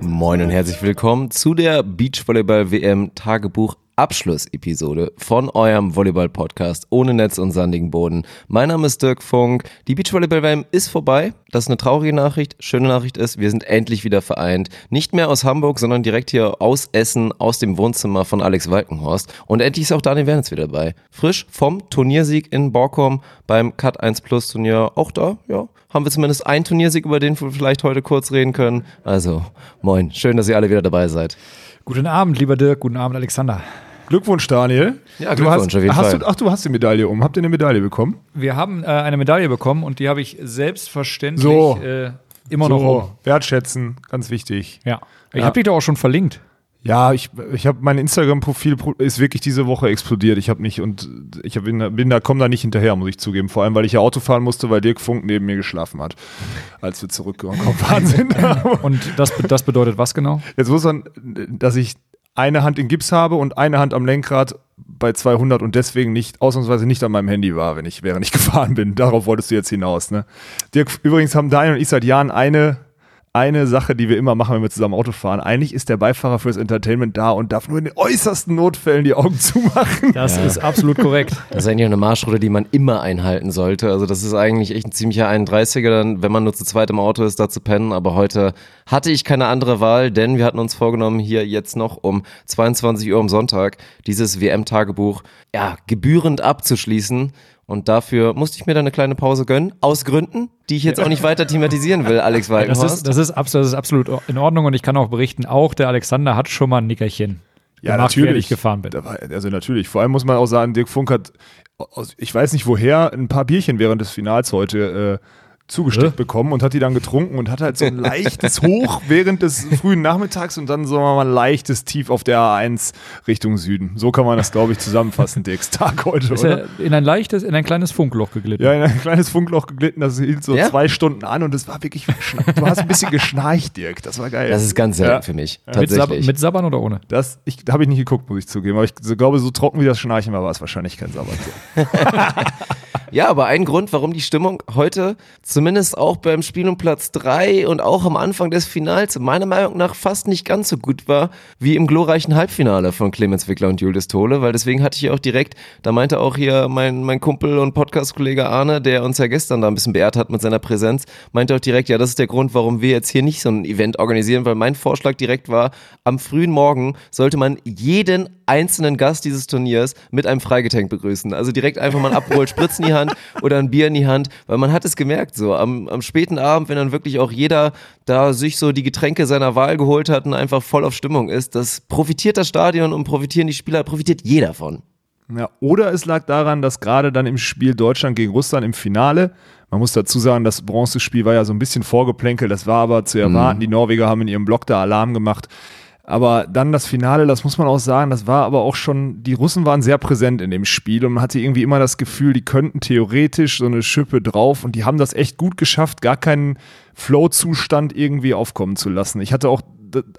Moin und herzlich willkommen zu der Beachvolleyball WM Tagebuch Abschlussepisode von eurem Volleyball-Podcast ohne Netz und sandigen Boden. Mein Name ist Dirk Funk. Die Beachvolleyball-WM ist vorbei. Das ist eine traurige Nachricht. Schöne Nachricht ist, wir sind endlich wieder vereint. Nicht mehr aus Hamburg, sondern direkt hier aus Essen, aus dem Wohnzimmer von Alex Walkenhorst. Und endlich ist auch Daniel Wernitz wieder dabei. Frisch vom Turniersieg in Borkum beim Cut 1 Plus Turnier. Auch da, ja, haben wir zumindest einen Turniersieg, über den wir vielleicht heute kurz reden können. Also, moin. Schön, dass ihr alle wieder dabei seid. Guten Abend, lieber Dirk. Guten Abend, Alexander. Glückwunsch, Daniel. Ja, du hast, Glückwunsch, auf jeden hast Fall. Du, ach, du hast die Medaille um. Habt ihr eine Medaille bekommen? Wir haben äh, eine Medaille bekommen und die habe ich selbstverständlich So. äh, immer noch um. wertschätzen, ganz wichtig. Ja. Ich Ja. habe dich doch auch schon verlinkt. Ja, ich, ich habe mein Instagram-Profil pro- ist wirklich diese Woche explodiert. Ich habe mich und ich hab, bin, da- bin da, komm da nicht hinterher, muss ich zugeben. Vor allem, weil ich ja Auto fahren musste, weil Dirk Funk neben mir geschlafen hat, als wir zurückgekommen sind. Und das, das bedeutet was genau? Jetzt muss man, dass ich eine Hand in Gips habe und eine Hand am Lenkrad bei 200 und deswegen nicht, ausnahmsweise nicht an meinem Handy war, wenn ich, während ich gefahren bin. Darauf wolltest du jetzt hinaus, ne? Dirk, übrigens haben Daniel und ich seit Jahren eine, eine Sache, die wir immer machen, wenn wir zusammen Auto fahren. Eigentlich ist der Beifahrer fürs Entertainment da und darf nur in den äußersten Notfällen die Augen zumachen. Das ist absolut korrekt. Das ist eigentlich eine Marschroute, die man immer einhalten sollte. Also das ist eigentlich echt ein ziemlicher 31er, dann, wenn man nur zu zweit im Auto ist, da zu pennen. Aber heute hatte ich keine andere Wahl, denn wir hatten uns vorgenommen, hier jetzt noch um 22 Uhr am Sonntag dieses WM-Tagebuch ja, gebührend abzuschließen. Und dafür musste ich mir dann eine kleine Pause gönnen, aus Gründen, die ich jetzt auch nicht weiter thematisieren will, Alex Das Walkenhorst. ist, das, ist, abs- das ist absolut in Ordnung und ich kann auch berichten, auch der Alexander hat schon mal ein Nickerchen gemacht, während ich gefahren bin. Also natürlich. Vor allem muss man auch sagen, Dirk Funk hat, aus, ich weiß nicht woher, ein paar Bierchen während des Finals heute äh, zugesteckt Hä? bekommen und hat die dann getrunken und hat halt so ein leichtes Hoch während des frühen Nachmittags und dann so mal ein leichtes Tief auf der A1 Richtung Süden. So kann man das, glaube ich, zusammenfassen, Dirks Tag heute, Ist oder? er in ein leichtes, in ein kleines Funkloch geglitten. Ja, in ein kleines Funkloch geglitten, das hielt so Ja? zwei Stunden an und es war wirklich, du hast ein bisschen geschnarcht, Dirk, das war geil. Das ist ganz selten Ja. für mich, mit, Sab tatsächlich. mit Sabbern oder ohne? Das ich, habe ich nicht geguckt, muss ich zugeben. Aber ich so, glaube, so trocken wie das Schnarchen war, war es wahrscheinlich kein Sabbat. Ja, aber ein Grund, warum die Stimmung heute zumindest auch beim Spiel um Platz 3 und auch am Anfang des Finals meiner Meinung nach fast nicht ganz so gut war wie im glorreichen Halbfinale von Clemens Wickler und Julius Tole, weil deswegen hatte ich auch direkt, da meinte auch hier mein, mein Kumpel und Podcast-Kollege Arne, der uns ja gestern da ein bisschen beehrt hat mit seiner Präsenz, meinte auch direkt, ja, das ist der Grund, warum wir jetzt hier nicht so ein Event organisieren, weil mein Vorschlag direkt war, am frühen Morgen sollte man jeden einzelnen Gast dieses Turniers mit einem Freigetränk begrüßen. Also direkt einfach mal ein Aperol Spritz in die Hand oder ein Bier in die Hand, weil man hat es gemerkt, so am, am späten Abend, wenn dann wirklich auch jeder da sich so die Getränke seiner Wahl geholt hat und einfach voll auf Stimmung ist, das profitiert das Stadion und profitieren die Spieler, profitiert jeder von. Ja, oder es lag daran, dass gerade dann im Spiel Deutschland gegen Russland im Finale, man muss dazu sagen, das Bronzespiel war ja so ein bisschen vorgeplänkelt, das war aber zu erwarten. Die Norweger haben in ihrem Block da Alarm gemacht. Aber dann das Finale, das muss man auch sagen, das war aber auch schon, die Russen waren sehr präsent in dem Spiel und man hatte irgendwie immer das Gefühl, die könnten theoretisch so eine Schippe drauf und die haben das echt gut geschafft, gar keinen Flow-Zustand irgendwie aufkommen zu lassen. Ich hatte auch,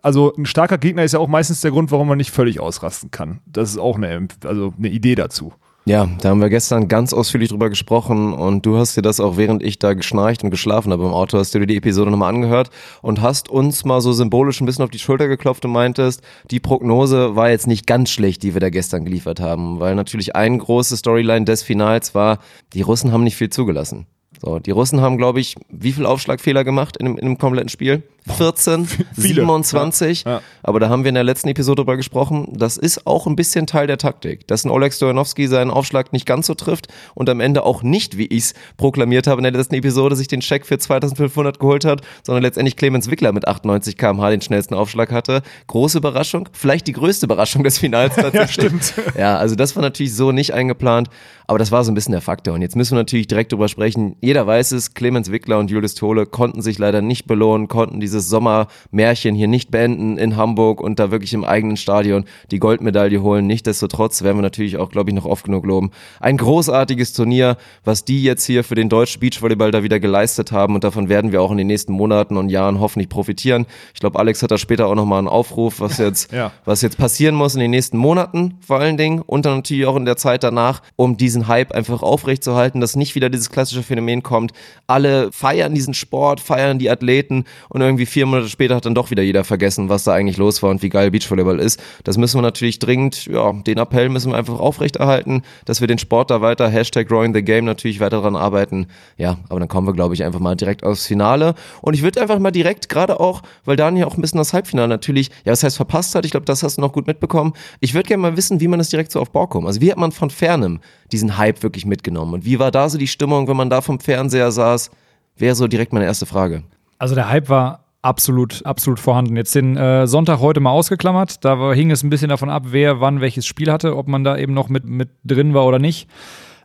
also ein starker Gegner ist ja auch meistens der Grund, warum man nicht völlig ausrasten kann. Das ist auch eine, also eine Idee dazu. Ja, da haben wir gestern ganz ausführlich drüber gesprochen und du hast dir das auch während ich da geschnarcht und geschlafen habe im Auto, hast du dir die Episode nochmal angehört und hast uns mal so symbolisch ein bisschen auf die Schulter geklopft und meintest, die Prognose war jetzt nicht ganz schlecht, die wir da gestern geliefert haben, weil natürlich ein große Storyline des Finals war, die Russen haben nicht viel zugelassen. So, die Russen haben, glaube ich, wie viel Aufschlagfehler gemacht in dem, in dem kompletten Spiel? 14, Viele. 27. Ja, ja. Aber da haben wir in der letzten Episode drüber gesprochen. Das ist auch ein bisschen Teil der Taktik, dass ein Oleg Stojanowski seinen Aufschlag nicht ganz so trifft und am Ende auch nicht, wie ich es proklamiert habe in der letzten Episode, sich den Scheck für 2500 geholt hat, sondern letztendlich Clemens Wickler mit 98 km/h den schnellsten Aufschlag hatte. Große Überraschung, vielleicht die größte Überraschung des Finals tatsächlich. Ja, stimmt. Ja, also das war natürlich so nicht eingeplant, aber das war so ein bisschen der Faktor. Und jetzt müssen wir natürlich direkt drüber sprechen. jeder weiß es, Clemens Wickler und Julius Tole konnten sich leider nicht belohnen, konnten dieses Sommermärchen hier nicht beenden in Hamburg und da wirklich im eigenen Stadion die Goldmedaille holen. Nichtsdestotrotz werden wir natürlich auch, glaube ich, noch oft genug loben. Ein großartiges Turnier, was die jetzt hier für den deutschen Beachvolleyball da wieder geleistet haben und davon werden wir auch in den nächsten Monaten und Jahren hoffentlich profitieren. Ich glaube, Alex hat da später auch nochmal einen Aufruf, was jetzt, Ja. was jetzt passieren muss in den nächsten Monaten vor allen Dingen und dann natürlich auch in der Zeit danach, um diesen Hype einfach aufrechtzuerhalten, dass nicht wieder dieses klassische Phänomen kommt. Alle feiern diesen Sport, feiern die Athleten und irgendwie vier Monate später hat dann doch wieder jeder vergessen, was da eigentlich los war und wie geil Beachvolleyball ist. Das müssen wir natürlich dringend, ja, den Appell müssen wir einfach aufrechterhalten, dass wir den Sport da weiter, Hashtag Growing the Game natürlich weiter daran arbeiten. Ja, aber dann kommen wir, glaube ich, einfach mal direkt aufs Finale. Und ich würde einfach mal direkt, gerade auch, weil Daniel auch ein bisschen das Halbfinale natürlich, ja, das heißt verpasst hat, ich glaube, das hast du noch gut mitbekommen. Ich würde gerne mal wissen, wie man das direkt so auf Bord kommt. Also wie hat man von Fernem diesen Hype wirklich mitgenommen? Und wie war da so die Stimmung, wenn man da vom Fernseher saß? Wäre so direkt meine erste Frage. Also der Hype war absolut, absolut vorhanden. Jetzt den äh, Sonntag heute mal ausgeklammert. Da war, hing es ein bisschen davon ab, wer wann welches Spiel hatte, ob man da eben noch mit, mit drin war oder nicht.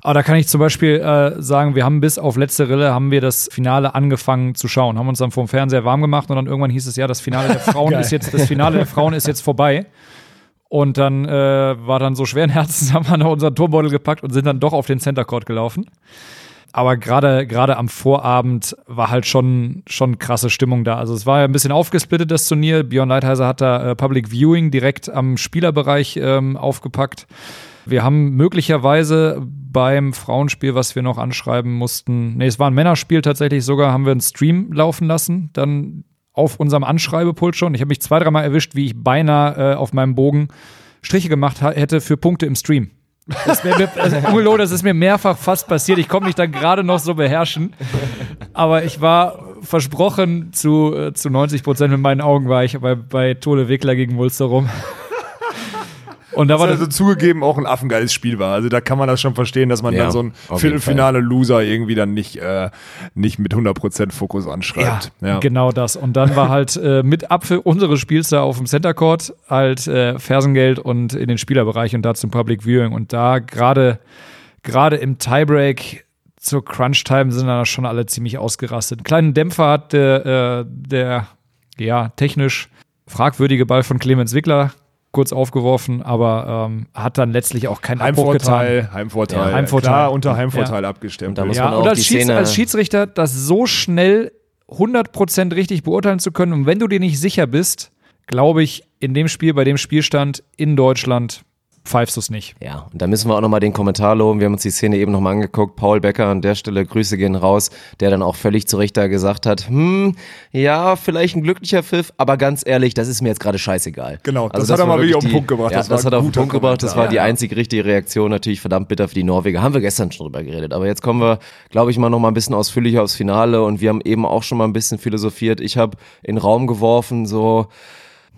Aber da kann ich zum Beispiel äh, sagen, wir haben bis auf letzte Rille haben wir das Finale angefangen zu schauen, haben uns dann vom Fernseher warm gemacht und dann irgendwann hieß es ja, das Finale der Frauen ist jetzt, das Finale der Frauen ist jetzt vorbei. Und dann äh, war dann so schweren Herzens, haben wir noch unseren Turmbeutel gepackt und sind dann doch auf den Center Court gelaufen. Aber gerade gerade am Vorabend war halt schon schon krasse Stimmung da. Also es war ja ein bisschen aufgesplittet das Turnier. Björn Leitheiser hat da äh, Public Viewing direkt am Spielerbereich ähm, aufgepackt. Wir haben möglicherweise beim Frauenspiel, was wir noch anschreiben mussten, nee, es war ein Männerspiel tatsächlich sogar, haben wir einen Stream laufen lassen, dann auf unserem Anschreibepult schon. Ich habe mich zwei, dreimal erwischt, wie ich beinahe äh, auf meinem Bogen Striche gemacht hätte für Punkte im Stream. Das, mir, also, ungelogen, das ist mir mehrfach fast passiert. Ich konnte mich dann gerade noch so beherrschen. Aber ich war versprochen, zu, äh, zu 90 Prozent mit meinen Augen war ich bei, bei Tole Wickler gegen Mulster rum. Und da war also das, zugegeben auch ein affengeiles Spiel war. Also da kann man das schon verstehen, dass man Ja, dann so ein auf jeden Viertelfinale-Loser irgendwie dann nicht, äh, nicht mit 100% Fokus anschreibt. Ja, genau das. Und dann war halt äh, mit Apfel unseres Spiels da auf dem Center Court halt äh, Fersengeld und in den Spielerbereich und da zum Public Viewing. Und da gerade gerade im Tiebreak zur Crunch-Time sind da schon alle ziemlich ausgerastet. Einen kleinen Dämpfer hat der, äh, der ja, technisch fragwürdige Ball von Clemens Wickler kurz aufgeworfen, aber ähm, hat dann letztlich auch keinen Abbruch getan. Heimvorteil, Heimvorteil. Ja, Heimvorteil. Klar, unter Heimvorteil abgestimmt. Und da muss Ja, man auch und als, die Schieds Szene- als Schiedsrichter das so schnell 100% richtig beurteilen zu können und wenn du dir nicht sicher bist, glaube ich, in dem Spiel, bei dem Spielstand in Deutschland, pfeifst du es nicht. Ja, und da müssen wir auch nochmal den Kommentar loben. Wir haben uns die Szene eben nochmal angeguckt. Paul Becker an der Stelle, Grüße gehen raus, der dann auch völlig zu Recht da gesagt hat, hm, ja, vielleicht ein glücklicher Pfiff, aber ganz ehrlich, das ist mir jetzt gerade scheißegal. Also Genau, das hat er mal wirklich wirklich auf den Punkt gebracht. Ja, Das das, war hat er auf den Punkt gebracht. Das war die einzig richtige Reaktion. Natürlich verdammt bitter für die Norweger. Haben wir gestern schon drüber geredet. Aber jetzt kommen wir, glaube ich, mal noch mal ein bisschen ausführlicher aufs Finale. Und wir haben eben auch schon mal ein bisschen philosophiert. Ich habe in den Raum geworfen, so,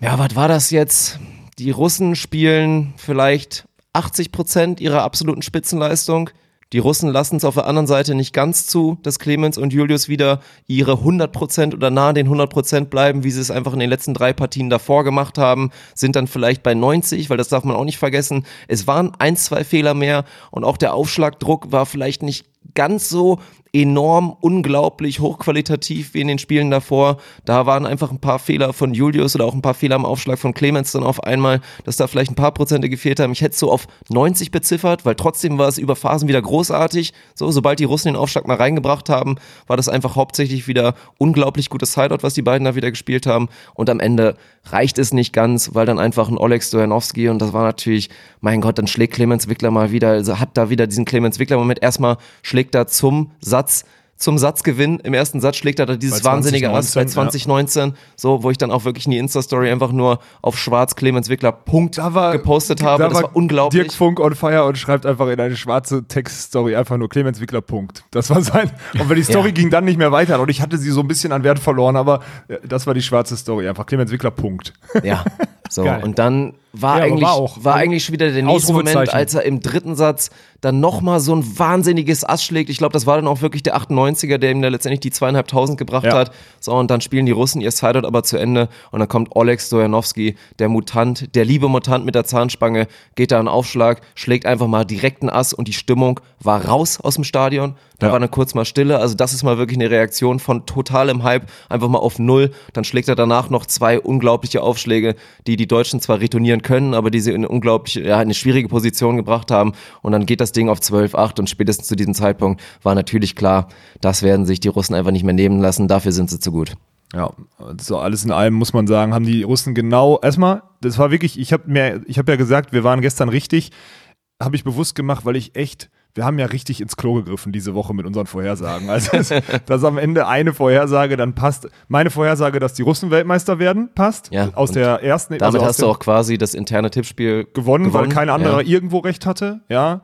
ja, was war das jetzt? Die Russen spielen vielleicht 80 Prozent ihrer absoluten Spitzenleistung. Die Russen lassen es auf der anderen Seite nicht ganz zu, dass Clemens und Julius wieder ihre 100 Prozent oder nahe den 100 Prozent bleiben, wie sie es einfach in den letzten drei Partien davor gemacht haben, sind dann vielleicht bei 90, weil das darf man auch nicht vergessen. Es waren ein, zwei Fehler mehr und auch der Aufschlagdruck war vielleicht nicht ganz so enorm, unglaublich hochqualitativ wie in den Spielen davor. Da waren einfach ein paar Fehler von Julius oder auch ein paar Fehler am Aufschlag von Clemens dann auf einmal, dass da vielleicht ein paar Prozente gefehlt haben. Ich hätte es so auf 90 beziffert, weil trotzdem war es über Phasen wieder großartig. So, sobald die Russen den Aufschlag mal reingebracht haben, war das einfach hauptsächlich wieder unglaublich gutes Sideout, was die beiden da wieder gespielt haben. Und am Ende reicht es nicht ganz, weil dann einfach ein Oleg Stojanowski und das war natürlich, mein Gott, dann schlägt Clemens Wickler mal wieder, also hat da wieder diesen Clemens Wickler-Moment. Erstmal schlägt er zum Satz, zum Satzgewinn. Im ersten Satz schlägt er da dieses Bei wahnsinnige Ass bei 2019, 2019, so, wo ich dann auch wirklich in die Insta-Story einfach nur auf schwarz Clemens Wickler Punkt gepostet habe. da das war unglaublich. Dirk Funk on fire und schreibt einfach in eine schwarze Textstory einfach nur Clemens Wickler Punkt. Das war sein. Und wenn die Story Ja. ging dann nicht mehr weiter und ich hatte sie so ein bisschen an Wert verloren, aber äh, das war die schwarze Story. Einfach Clemens Wickler Punkt. Ja, so. Geil. Und dann war, Ja, eigentlich, war war eigentlich schon wieder der nächste Moment, als er im dritten Satz dann nochmal so ein wahnsinniges Ass schlägt. Ich glaube, das war dann auch wirklich der 98er, der ihm da letztendlich die zweieinhalbtausend gebracht Ja. hat. So, und dann spielen die Russen ihr Sideout aber zu Ende und dann kommt Oleg Stojanowski, der Mutant, der liebe Mutant mit der Zahnspange, geht da einen Aufschlag, schlägt einfach mal direkt einen Ass und die Stimmung war raus aus dem Stadion. Da Ja. war dann kurz mal Stille. Also das ist mal wirklich eine Reaktion von totalem Hype, einfach mal auf Null. Dann schlägt er danach noch zwei unglaubliche Aufschläge, die die Deutschen zwar retournieren können, aber die sie in eine unglaubliche, ja, eine schwierige Position gebracht haben. Und dann geht das Ding auf 12-8 und spätestens zu diesem Zeitpunkt war natürlich klar, das werden sich die Russen einfach nicht mehr nehmen lassen. Dafür sind sie zu gut. Ja, so alles in allem muss man sagen, haben die Russen genau, erstmal, das war wirklich, ich habe mir, ich habe ja gesagt, wir waren gestern richtig, habe ich bewusst gemacht, weil ich echt, wir haben ja richtig ins Klo gegriffen diese Woche mit unseren Vorhersagen. Also, dass, am Ende eine Vorhersage dann passt. Meine Vorhersage, dass die Russen Weltmeister werden, passt. Ja, aus der ersten, Damit also hast du auch quasi das interne Tippspiel gewonnen, weil kein anderer Ja. irgendwo recht hatte, ja.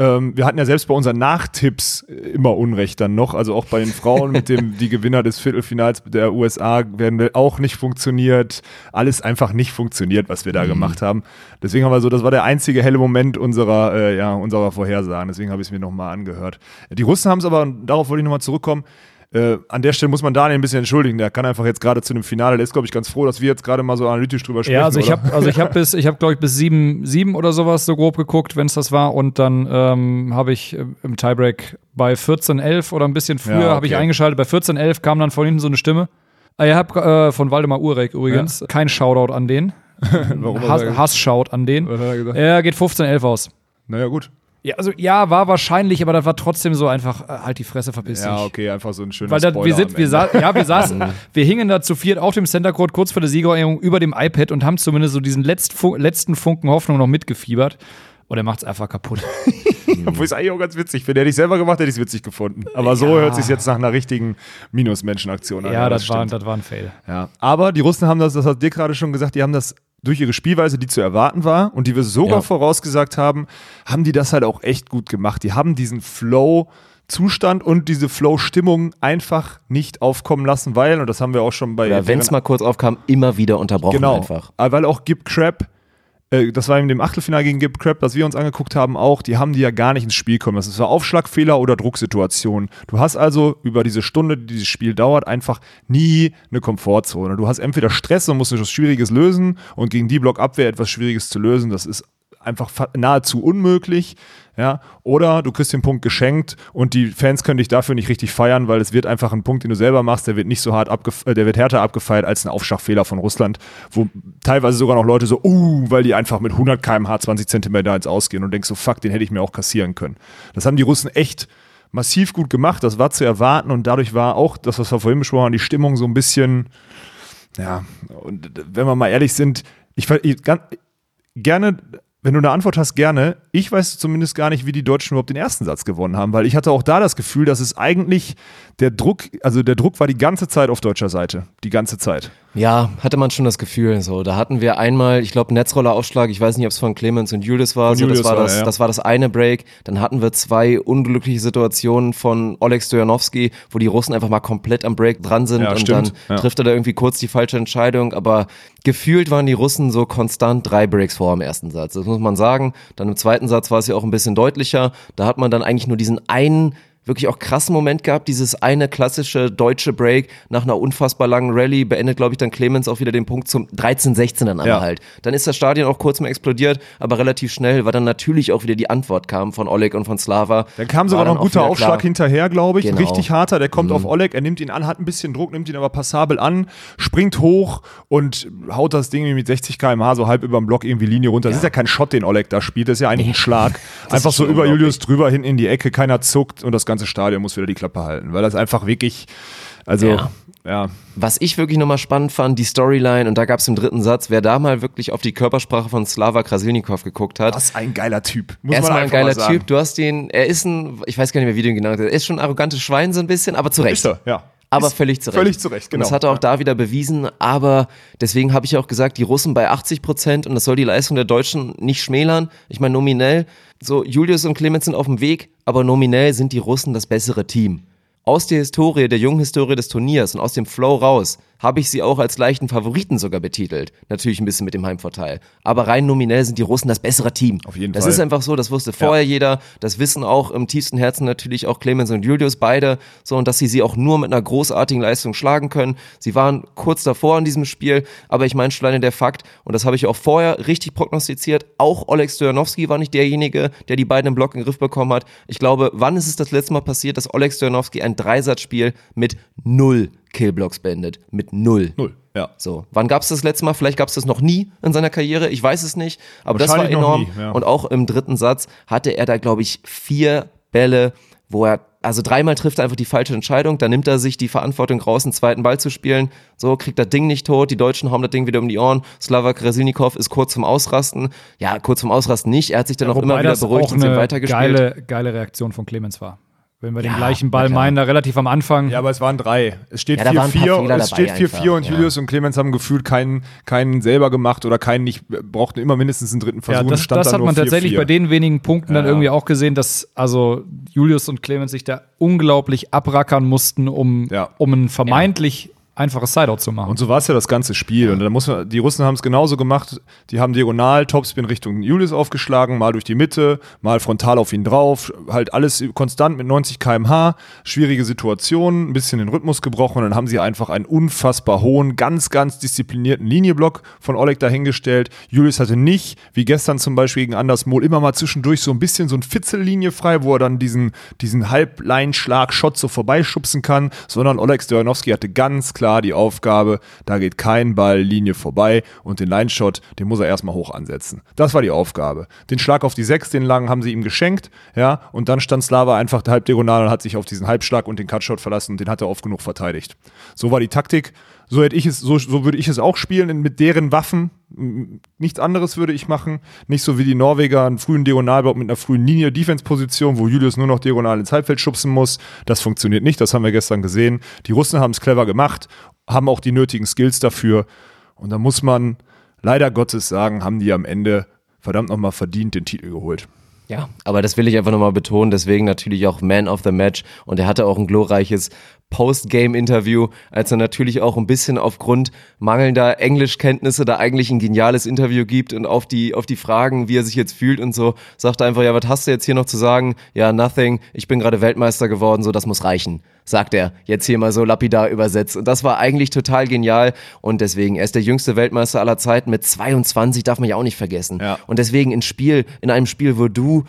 Ähm, wir hatten ja selbst bei unseren Nachtipps äh, immer Unrecht dann noch, also auch bei den Frauen mit dem, die Gewinner des Viertelfinals der USA werden auch nicht funktioniert, alles einfach nicht funktioniert, was wir da gemacht haben. Deswegen haben wir so, das war der einzige helle Moment unserer, äh, ja, unserer Vorhersagen, deswegen habe ich es mir nochmal angehört. Die Russen haben es aber, und darauf wollte ich nochmal zurückkommen, äh, an der Stelle muss man Daniel ein bisschen entschuldigen. Der kann einfach jetzt gerade zu dem Finale. Der ist, glaube ich, ganz froh, dass wir jetzt gerade mal so analytisch drüber sprechen. Ja, also ich habe also ich habe bis ich habe glaube ich bis sieben sieben oder sowas so grob geguckt, wenn es das war und dann ähm, habe ich äh, im Tiebreak bei 14:11 oder ein bisschen früher Ja, habe ich okay. eingeschaltet. Bei 14:11 kam dann von hinten so eine Stimme. Ah, Ihr habt äh, von Waldemar Urek übrigens kein Shoutout an den. Warum Hass, er- Hass-Shout an den. er? Er geht 15:11 aus. Naja, gut. Ja, also ja, war wahrscheinlich, aber das war trotzdem so einfach äh, halt die Fresse verpiss Ja, dich. okay, einfach so ein schöner Weil da, wir sind, wir, sa ja, wir saßen, wir hingen da zu viert auf dem Center Court kurz vor der Siegerehrung über dem iPad und haben zumindest so diesen letzten, letzten Funken Hoffnung noch mitgefiebert. Und er macht's einfach kaputt. Obwohl ich es eigentlich auch ganz witzig finde. Hätte ich selber gemacht, hätte ich es witzig gefunden. Aber so hört sich jetzt nach einer richtigen Minus-Menschen-Aktion an. ja, das, war, stimmt. das war ein Fail. Ja. Aber die Russen haben das, das hat dir gerade schon gesagt, die haben das durch ihre Spielweise, die zu erwarten war und die wir sogar Ja. vorausgesagt haben, haben die das halt auch echt gut gemacht. Die haben diesen Flow Zustand und diese Flow-Stimmung einfach nicht aufkommen lassen, weil, und das haben wir auch schon bei Ja, wenn es mal kurz aufkam, immer wieder unterbrochen Genau. einfach. Weil auch Gib Crab, äh, das war in dem Achtelfinale gegen Gib Crab, das wir uns angeguckt haben, auch, die haben die ja gar nicht ins Spiel kommen. Das war Aufschlagfehler oder Drucksituation. Du hast also über diese Stunde, die dieses Spiel dauert, einfach nie eine Komfortzone. Du hast entweder Stress und musst etwas Schwieriges lösen und gegen die Blockabwehr etwas Schwieriges zu lösen, das ist einfach fa- nahezu unmöglich. Ja, oder du kriegst den Punkt geschenkt und die Fans können dich dafür nicht richtig feiern, weil es wird einfach ein Punkt, den du selber machst, der wird nicht so hart abgef äh, der wird härter abgefeiert als ein Aufschlagfehler von Russland, wo teilweise sogar noch Leute so, uh, weil die einfach mit 100 km/h 20 Zentimeter ins Ausgehen und denkst so, fuck, den hätte ich mir auch kassieren können. Das haben die Russen echt massiv gut gemacht, das war zu erwarten und dadurch war auch das, was wir vorhin besprochen haben, die Stimmung so ein bisschen, ja, und wenn wir mal ehrlich sind, ich, ich gerne, wenn du eine Antwort hast, gerne. Ich weiß zumindest gar nicht, wie die Deutschen überhaupt den ersten Satz gewonnen haben, weil ich hatte auch da das Gefühl, dass es eigentlich der Druck, also der Druck war die ganze Zeit auf deutscher Seite. Die ganze Zeit. Ja, hatte man schon das Gefühl. So, da hatten wir einmal, ich glaube, Netzroller-Aufschlag. Ich weiß nicht, ob es von Clemens und Julius war. So, Julius das, war war, das, ja. das war das eine Break. Dann hatten wir zwei unglückliche Situationen von Oleg Stojanowski, wo die Russen einfach mal komplett am Break dran sind Ja, und stimmt. dann Ja. trifft er da irgendwie kurz die falsche Entscheidung. Aber gefühlt waren die Russen so konstant drei Breaks vor im ersten Satz. Das muss man sagen. Dann im zweiten Satz war es ja auch ein bisschen deutlicher. Da hat man dann eigentlich nur diesen einen wirklich auch krassen Moment gehabt, dieses eine klassische deutsche Break nach einer unfassbar langen Rallye beendet, glaube ich, dann Clemens auch wieder den Punkt zum 13-16 dann Ja. halt. Dann ist das Stadion auch kurz mal explodiert, aber relativ schnell, weil dann natürlich auch wieder die Antwort kam von Oleg und von Slava. Dann kam sogar noch ein guter Aufschlag klar. hinterher, glaube ich. Genau. Richtig harter. Der kommt auf Oleg, er nimmt ihn an, hat ein bisschen Druck, nimmt ihn aber passabel an, springt hoch und haut das Ding mit 60 km/h so halb über den Block irgendwie Linie runter. Das ist ja kein Shot, den Oleg da spielt, das ist ja eigentlich ein Schlag. Einfach so über. Julius drüber, hinten in die Ecke, keiner zuckt und das ganze Stadion muss wieder die Klappe halten, weil das einfach wirklich, also, ja. Ja. Was ich wirklich nochmal spannend fand, die Storyline, und da gab es im dritten Satz, wer da mal wirklich auf die Körpersprache von Slava Krasilnikov geguckt hat, Was ein geiler Typ. Muss man Erstmal ein geiler. Typ. Du hast den, er ist ein, ich weiß gar nicht mehr, wie du ihn genannt hast, er ist schon ein arrogantes Schwein so ein bisschen, aber zu Recht. Ist er, ja. Aber Ist völlig zu Recht. Völlig zu Recht, Und genau. das hat er auch da wieder bewiesen, aber deswegen habe ich auch gesagt, die Russen bei 80 Prozent und das soll die Leistung der Deutschen nicht schmälern. Ich meine, nominell, so Julius und Clemens sind auf dem Weg, aber nominell sind die Russen das bessere Team. aus der Historie, der jungen Historie des Turniers und aus dem Flow raus, habe ich sie auch als leichten Favoriten sogar betitelt. Natürlich ein bisschen mit dem Heimvorteil. Aber rein nominell sind die Russen das bessere Team. Auf jeden das Fall. ist einfach so, das wusste vorher jeder. Das wissen auch im tiefsten Herzen natürlich auch Clemens und Julius beide. So, und dass sie sie auch nur mit einer großartigen Leistung schlagen können. Sie waren kurz davor in diesem Spiel, aber ich meine schon der Fakt, und das habe ich auch vorher richtig prognostiziert, auch Oleg Stojanowski war nicht derjenige, der die beiden im Block in den Griff bekommen hat. Ich glaube, wann ist es das letzte Mal passiert, dass Oleg Stojanowski ein Dreisatzspiel mit null Killblocks beendet? Mit null. Null. Ja. So, wann gab es das letzte Mal? Vielleicht gab es das noch nie in seiner Karriere. Ich weiß es nicht. Aber das war enorm. nie, ja. Und auch im dritten Satz hatte er da, glaube ich, vier Bälle, wo er, also dreimal trifft er einfach die falsche Entscheidung. Dann nimmt er sich die Verantwortung raus, einen zweiten Ball zu spielen. So, kriegt das Ding nicht tot. Die Deutschen hauen das Ding wieder um die Ohren. Slava Krasilnikov ist kurz vom Ausrasten. Ja, kurz vom Ausrasten nicht. Er hat sich dann auch immer wieder beruhigt auch und sind eine weitergespielt. geile, geile Reaktion von Clemens war. Wenn wir den Ja, gleichen Ball meinen, da relativ am Anfang. Ja, aber es waren drei. Es steht Ja, da waren ein paar 4-4 Fehler es steht 4-4 einfach, und ja. Julius und Clemens haben gefühlt keinen, keinen selber gemacht oder keinen nicht, brauchten immer mindestens einen dritten Versuch. Ja, und das, stand das da hat nur man tatsächlich 4-4. bei den wenigen Punkten dann Ja. irgendwie auch gesehen, dass also Julius und Clemens sich da unglaublich abrackern mussten, um, Ja. um ein vermeintlich einfaches Sideout zu machen. Und so war es ja das ganze Spiel. Und dann muss man, die Russen haben es genauso gemacht. Die haben diagonal Topspin Richtung Julius aufgeschlagen, mal durch die Mitte, mal frontal auf ihn drauf. Halt alles konstant mit 90 km/h. Schwierige Situation, ein bisschen den Rhythmus gebrochen. Und dann haben sie einfach einen unfassbar hohen, ganz, ganz disziplinierten Linieblock von Oleg dahingestellt. Julius hatte nicht, wie gestern zum Beispiel gegen Anders Mohl, immer mal zwischendurch so ein bisschen so ein Fitzellinie frei, wo er dann diesen, diesen Halbleinschlag-Shot so vorbeischubsen kann, sondern Oleg Stojanowski hatte ganz klar die Aufgabe, da geht kein Ball Linie vorbei und den Line-Shot, den muss er erstmal hoch ansetzen. Das war die Aufgabe. Den Schlag auf die Sechs, den langen haben sie ihm geschenkt, ja, und dann stand Slava einfach halb diagonal und hat sich auf diesen Halbschlag und den Cutshot verlassen und den hat er oft genug verteidigt. So war die Taktik. So hätte ich es, so, so würde ich es auch spielen mit deren Waffen. Nichts anderes würde ich machen. Nicht so wie die Norweger einen frühen Diagonalblock mit einer frühen Linie Defense-Position, wo Julius nur noch diagonal ins Halbfeld schubsen muss. Das funktioniert nicht. Das haben wir gestern gesehen. Die Russen haben es clever gemacht, haben auch die nötigen Skills dafür. Und da muss man leider Gottes sagen, haben die am Ende verdammt nochmal verdient den Titel geholt. Ja, aber das will ich einfach nochmal betonen, deswegen natürlich auch Man of the Match und er hatte auch ein glorreiches Post-Game-Interview, als er natürlich auch ein bisschen aufgrund mangelnder Englischkenntnisse da eigentlich ein geniales Interview gibt und auf die, auf die Fragen, wie er sich jetzt fühlt und so, sagt er einfach, ja, was hast du jetzt hier noch zu sagen? Ja, nothing, ich bin gerade Weltmeister geworden, so, das muss reichen, sagt er, jetzt hier mal so lapidar übersetzt und das war eigentlich total genial und deswegen, er ist der jüngste Weltmeister aller Zeiten mit 22, darf man ja auch nicht vergessen Ja. und deswegen in Spiel, in einem Spiel, wo du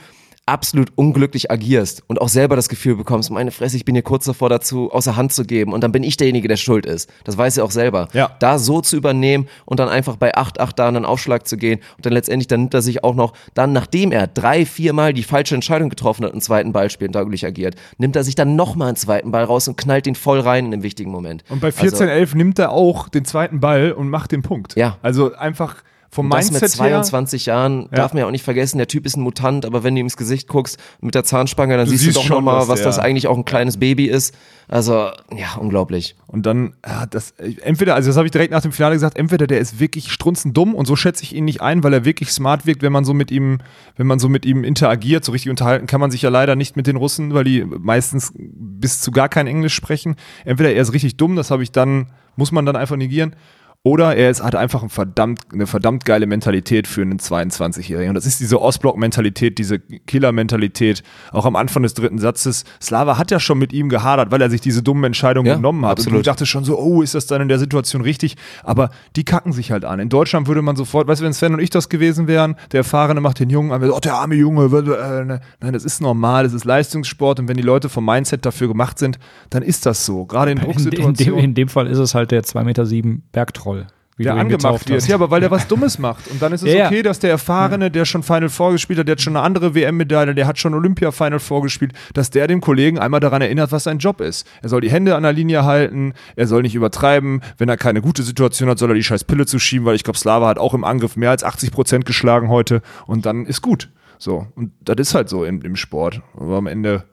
absolut unglücklich agierst und auch selber das Gefühl bekommst, meine Fresse, ich bin hier kurz davor dazu, außer Hand zu geben und dann bin ich derjenige, der schuld ist. Das weiß er auch selber. Ja. Da so zu übernehmen und dann einfach bei 8-8 da einen Aufschlag zu gehen und dann letztendlich, dann nimmt er sich auch noch, dann nachdem er drei, viermal die falsche Entscheidung getroffen hat, einen zweiten Ball spielt und unglücklich agiert, nimmt er sich dann nochmal einen zweiten Ball raus und knallt den voll rein in einem wichtigen Moment. Und bei Also, 14-11 nimmt er auch den zweiten Ball und macht den Punkt. Ja. Also einfach vom das mit Mindset her. 22 Jahren darf man ja auch nicht vergessen, der Typ ist ein Mutant, aber wenn du ihm ins Gesicht guckst mit der Zahnspange, dann Du siehst, siehst du doch schon, nochmal, dass was das der- eigentlich auch ein kleines Baby ist. Also, ja, unglaublich. Und dann, ja, das, entweder, also das habe ich direkt nach dem Finale gesagt, entweder der ist wirklich strunzendumm und so schätze ich ihn nicht ein, weil er wirklich smart wirkt, wenn man so mit ihm, wenn man so mit ihm interagiert, so richtig unterhalten kann man sich ja leider nicht mit den Russen, weil die meistens bis zu gar kein Englisch sprechen. Entweder er ist richtig dumm, das habe ich dann, muss man dann einfach negieren. Oder er ist, hat einfach ein verdammt, eine verdammt geile Mentalität für einen 22-Jährigen. Und das ist diese Ostblock-Mentalität, diese Killer-Mentalität. Auch am Anfang des dritten Satzes. Slava hat ja schon mit ihm gehadert, weil er sich diese dummen Entscheidungen Ja, genommen hat. Und absolut. du dachtest schon so, oh, ist das dann in der Situation richtig? Aber die kacken sich halt an. In Deutschland würde man sofort, weißt du, wenn Sven und ich das gewesen wären, der Erfahrene macht den Jungen an, oh, der arme Junge, äh, ne. nein, das ist normal, das ist Leistungssport und wenn die Leute vom Mindset dafür gemacht sind, dann ist das so. Gerade in in, in, Drucksituationen. dem, in dem Fall ist es halt der 2,7 Meter Bergtroll. Wie der angemacht wird. Ja, aber weil der was Dummes macht. Und dann ist es Ja, ja. okay, dass der Erfahrene, der schon Final Four gespielt hat, der hat schon eine andere WM-Medaille, der hat schon Olympia Final Four gespielt, dass der dem Kollegen einmal daran erinnert, was sein Job ist. Er soll die Hände an der Linie halten, er soll nicht übertreiben. Wenn er keine gute Situation hat, soll er die scheiß Pille zuschieben, weil ich glaube, Slava hat auch im Angriff mehr als 80 Prozent geschlagen heute. Und dann ist gut. So. Und das ist halt so im, im Sport. Aber am Ende,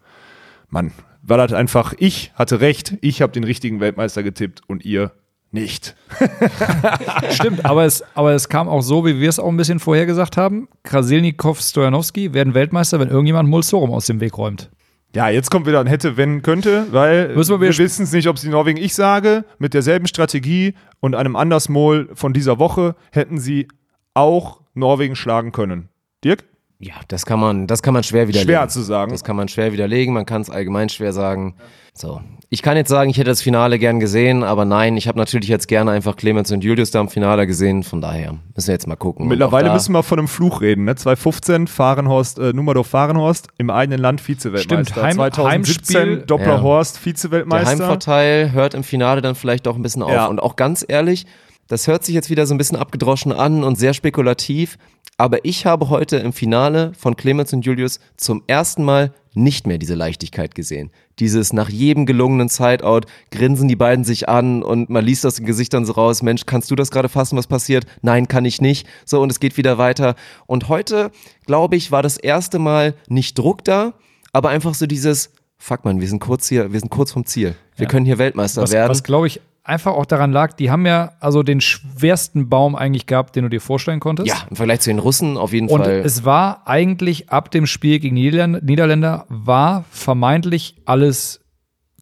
Mann, war das einfach, ich hatte recht, ich habe den richtigen Weltmeister getippt und ihr nicht. Stimmt, aber es, aber es kam auch so, wie wir es auch ein bisschen vorher gesagt haben. Krasilnikov, Stojanowski werden Weltmeister, wenn irgendjemand Mulsorum aus dem Weg räumt. Ja, jetzt kommt wieder ein hätte, wenn, könnte, weil wir wir, wissen es nicht, ob sie Norwegen, ich sage, mit derselben Strategie und einem Andersmol von dieser Woche hätten sie auch Norwegen schlagen können. Dirk? Ja, das kann man, das kann man schwer widerlegen. Schwer zu sagen. Das kann man schwer widerlegen, man kann es allgemein schwer sagen. So. Ich kann jetzt sagen, ich hätte das Finale gern gesehen, aber nein, ich habe natürlich jetzt gerne einfach Clemens und Julius da im Finale gesehen, von daher müssen wir jetzt mal gucken. Mittlerweile müssen wir von einem Fluch reden, ne? 2015, Fahrenhorst, äh, Nummerdorf Fahrenhorst, im eigenen Land Vizeweltmeister. Stimmt, Heim- 2017 Heimspiel- Doppler Ja. Horst, Der Vizeweltmeister. Heimvorteil hört im Finale dann vielleicht auch ein bisschen auf. Ja. Und auch ganz ehrlich, das hört sich jetzt wieder so ein bisschen abgedroschen an und sehr spekulativ, aber ich habe heute im Finale von Clemens und Julius zum ersten Mal nicht mehr diese Leichtigkeit gesehen. Dieses nach jedem gelungenen Sideout grinsen die beiden sich an und man liest aus den Gesichtern so raus, Mensch, kannst du das gerade fassen, was passiert? Nein, kann ich nicht. So, und es geht wieder weiter. Und heute, glaube ich, war das erste Mal nicht Druck da, aber einfach so dieses, fuck man, wir sind kurz hier, wir sind kurz vom Ziel. Wir können hier Weltmeister Was, werden. was glaube ich einfach auch daran lag, die haben ja also den schwersten Baum eigentlich gehabt, den du dir vorstellen konntest. ja, im Vergleich zu den Russen auf jeden Und Fall. es war eigentlich ab dem Spiel gegen die Niederländer, Niederländer war vermeintlich alles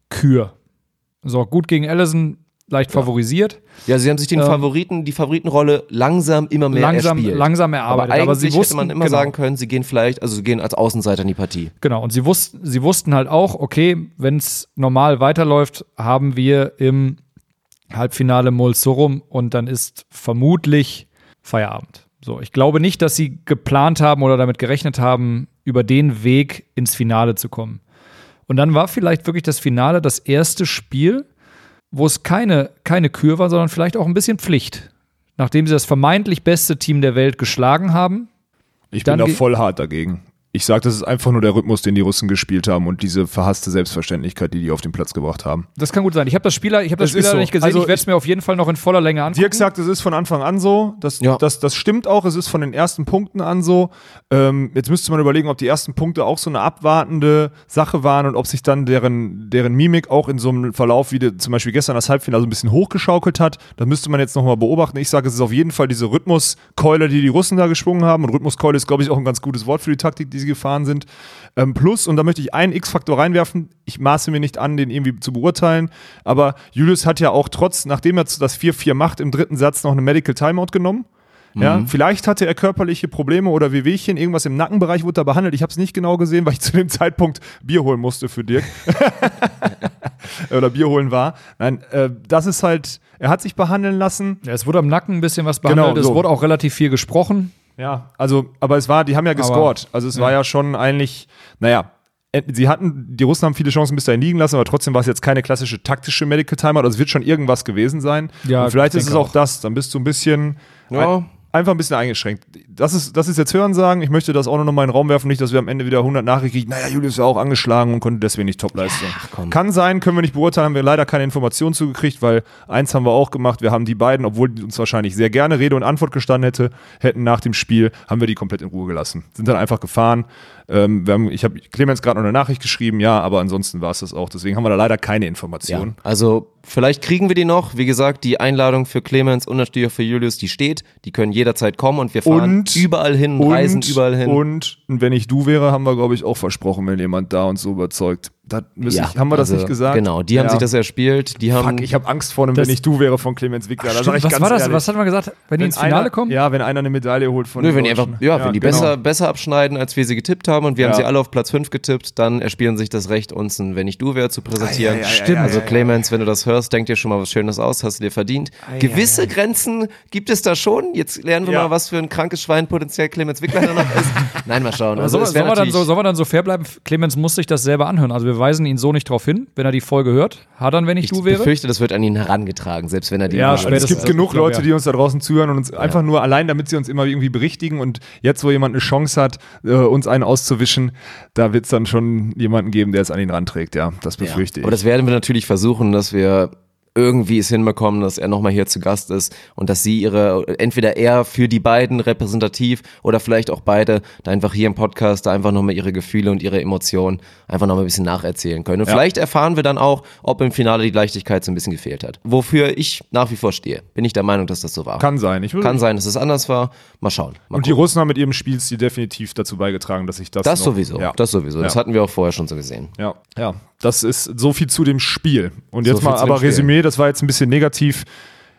Kür. So, gut gegen Allison, leicht favorisiert. ja, sie haben sich den ähm, Favoriten, die Favoritenrolle langsam immer mehr Langsam- erspielt. langsam erarbeitet. Aber, Aber sie wussten- hätte man immer genau. sagen können, sie gehen vielleicht, also sie gehen als Außenseiter in die Partie. Genau, und sie wussten, sie wussten halt auch, okay, wenn es normal weiterläuft, haben wir im Halbfinale Mulsurum und dann ist vermutlich Feierabend. So, ich glaube nicht, dass sie geplant haben oder damit gerechnet haben, über den Weg ins Finale zu kommen. Und dann war vielleicht wirklich das Finale das erste Spiel, wo es keine, keine Kür war, sondern vielleicht auch ein bisschen Pflicht. Nachdem sie das vermeintlich beste Team der Welt geschlagen haben, Ich bin da voll hart dagegen. Ich sage, das ist einfach nur der Rhythmus, den die Russen gespielt haben und diese verhasste Selbstverständlichkeit, die die auf den Platz gebracht haben. Das kann gut sein. Ich habe das Spieler, ich habe das Das Spieler so. nicht gesehen. Also ich werde es mir auf jeden Fall noch in voller Länge angucken. Dirk sagt, es ist von Anfang an so. Das, Ja. das, das stimmt auch. Es ist von den ersten Punkten an so. Ähm, jetzt müsste man überlegen, ob die ersten Punkte auch so eine abwartende Sache waren und ob sich dann deren, deren Mimik auch in so einem Verlauf, wie die, zum Beispiel gestern das Halbfinale, so ein bisschen hochgeschaukelt hat. Das müsste man jetzt nochmal beobachten. Ich sage, es ist auf jeden Fall diese Rhythmuskeule, die die Russen da geschwungen haben. Und Rhythmuskeule ist, glaube ich, auch ein ganz gutes Wort für die Taktik, die sie gefahren sind. Ähm, plus, und da möchte ich einen X-Faktor reinwerfen. Ich maße mir nicht an, den irgendwie zu beurteilen. Aber Julius hat ja auch trotz, nachdem er das 4-4 macht, im dritten Satz noch eine Medical Timeout genommen. Ja, vielleicht hatte er körperliche Probleme oder Wehwehchen, irgendwas im Nackenbereich wurde da behandelt. Ich habe es nicht genau gesehen, weil ich zu dem Zeitpunkt Bier holen musste für Dirk. oder Bier holen war. Nein, äh, das ist halt, er hat sich behandeln lassen. Ja, es wurde am Nacken ein bisschen was behandelt. Genau, es so. wurde auch relativ viel gesprochen. Ja, also, aber es war, die haben ja gescored. Also es war ja schon eigentlich, naja, äh, sie hatten, die Russen haben viele Chancen bis dahin liegen lassen, aber trotzdem war es jetzt keine klassische taktische Medical Timeout. Also es wird schon irgendwas gewesen sein. Ja, Und vielleicht ich ist es denke auch, das. Dann bist du ein bisschen Ja. ein, einfach ein bisschen eingeschränkt. Das ist, das ist jetzt Hörensagen. Ich möchte das auch noch mal in den Raum werfen, nicht, dass wir am Ende wieder 100 Nachrichten kriegen. Naja, Julius ist ja auch angeschlagen und konnte deswegen nicht Topleistung. komm. Kann sein, können wir nicht beurteilen, haben wir leider keine Informationen zugekriegt, weil eins haben wir auch gemacht. Wir haben die beiden, obwohl die uns wahrscheinlich sehr gerne Rede und Antwort gestanden hätte, hätten nach dem Spiel, haben wir die komplett in Ruhe gelassen. Sind dann einfach gefahren. Ähm, wir haben, ich habe Clemens gerade noch eine Nachricht geschrieben, ja, aber ansonsten war es das auch. Deswegen haben wir da leider keine Ja, Informationen. also vielleicht kriegen wir die noch. Wie gesagt, die Einladung für Clemens und natürlich auch für Julius, die steht. Die können jederzeit kommen und wir fahren Und- überall hin, reisen überall hin. Und wenn ich du wäre, haben wir, glaube ich, auch versprochen, wenn jemand da uns so überzeugt. Das müsste ich, haben wir das also, nicht gesagt? Genau, die haben Ja. sich das erspielt. Die haben Fuck, ich habe Angst vor einem, Das- wenn ich du wäre von Clemens Wickler. Da sag ich was ganz war das? Ehrlich, Was hat man gesagt? Wenn die wenn ins Finale einer, kommen? Ja, wenn einer eine Medaille holt von Nö, den wenn die einfach, Deutschen. ja, wenn die genau. besser, besser abschneiden, als wir sie getippt haben und wir Ja. haben sie alle auf Platz 5 getippt, dann erspielen sich das Recht, uns ein Wenn ich du wäre zu präsentieren. Ei, Stimmt. Also. Clemens, wenn du das hörst, denk dir schon mal was Schönes aus, hast du dir verdient. Gewisse Grenzen gibt es da schon. Jetzt lernen wir Ja. mal, was für ein krankes Schwein potenziell Clemens Wickler da noch ist. Nein, mal schauen. Also soll, es soll, wäre man dann natürlich, so, soll man dann so fair bleiben? Clemens muss sich das selber anhören. Also wir weisen ihn so nicht drauf hin, wenn er die Folge hört. Hat er, wenn ich, ich du wäre? befürchte, das wird an ihn herangetragen, selbst wenn er die Ja. Es gibt genug ich glaub, Leute, ja. die uns da draußen zuhören und uns einfach nur allein, damit sie uns immer irgendwie berichtigen und jetzt, wo jemand eine Chance hat, äh, uns einen auszuwischen, da wird es dann schon jemanden geben, der es an ihn ranträgt. Ja, das befürchte Aber das ich. werden wir natürlich versuchen, dass wir irgendwie es hinbekommen, dass er nochmal hier zu Gast ist und dass sie ihre, entweder er für die beiden repräsentativ oder vielleicht auch beide, da einfach hier im Podcast da einfach nochmal ihre Gefühle und ihre Emotionen einfach nochmal ein bisschen nacherzählen können. Und Ja. vielleicht erfahren wir dann auch, ob im Finale die Leichtigkeit so ein bisschen gefehlt hat. Wofür ich nach wie vor stehe. Bin ich der Meinung, dass das so war. Kann sein. Ich würde Kann sein, dass es anders war. Mal schauen. Mal Und die gucken. Russen haben mit ihrem Spielstil definitiv dazu beigetragen, dass ich das. das noch, sowieso. Ja. Das sowieso. Das Ja. hatten wir auch vorher schon so gesehen. Ja, ja. Das ist so viel zu dem Spiel. Und jetzt So mal aber. Resümee, das war jetzt ein bisschen negativ.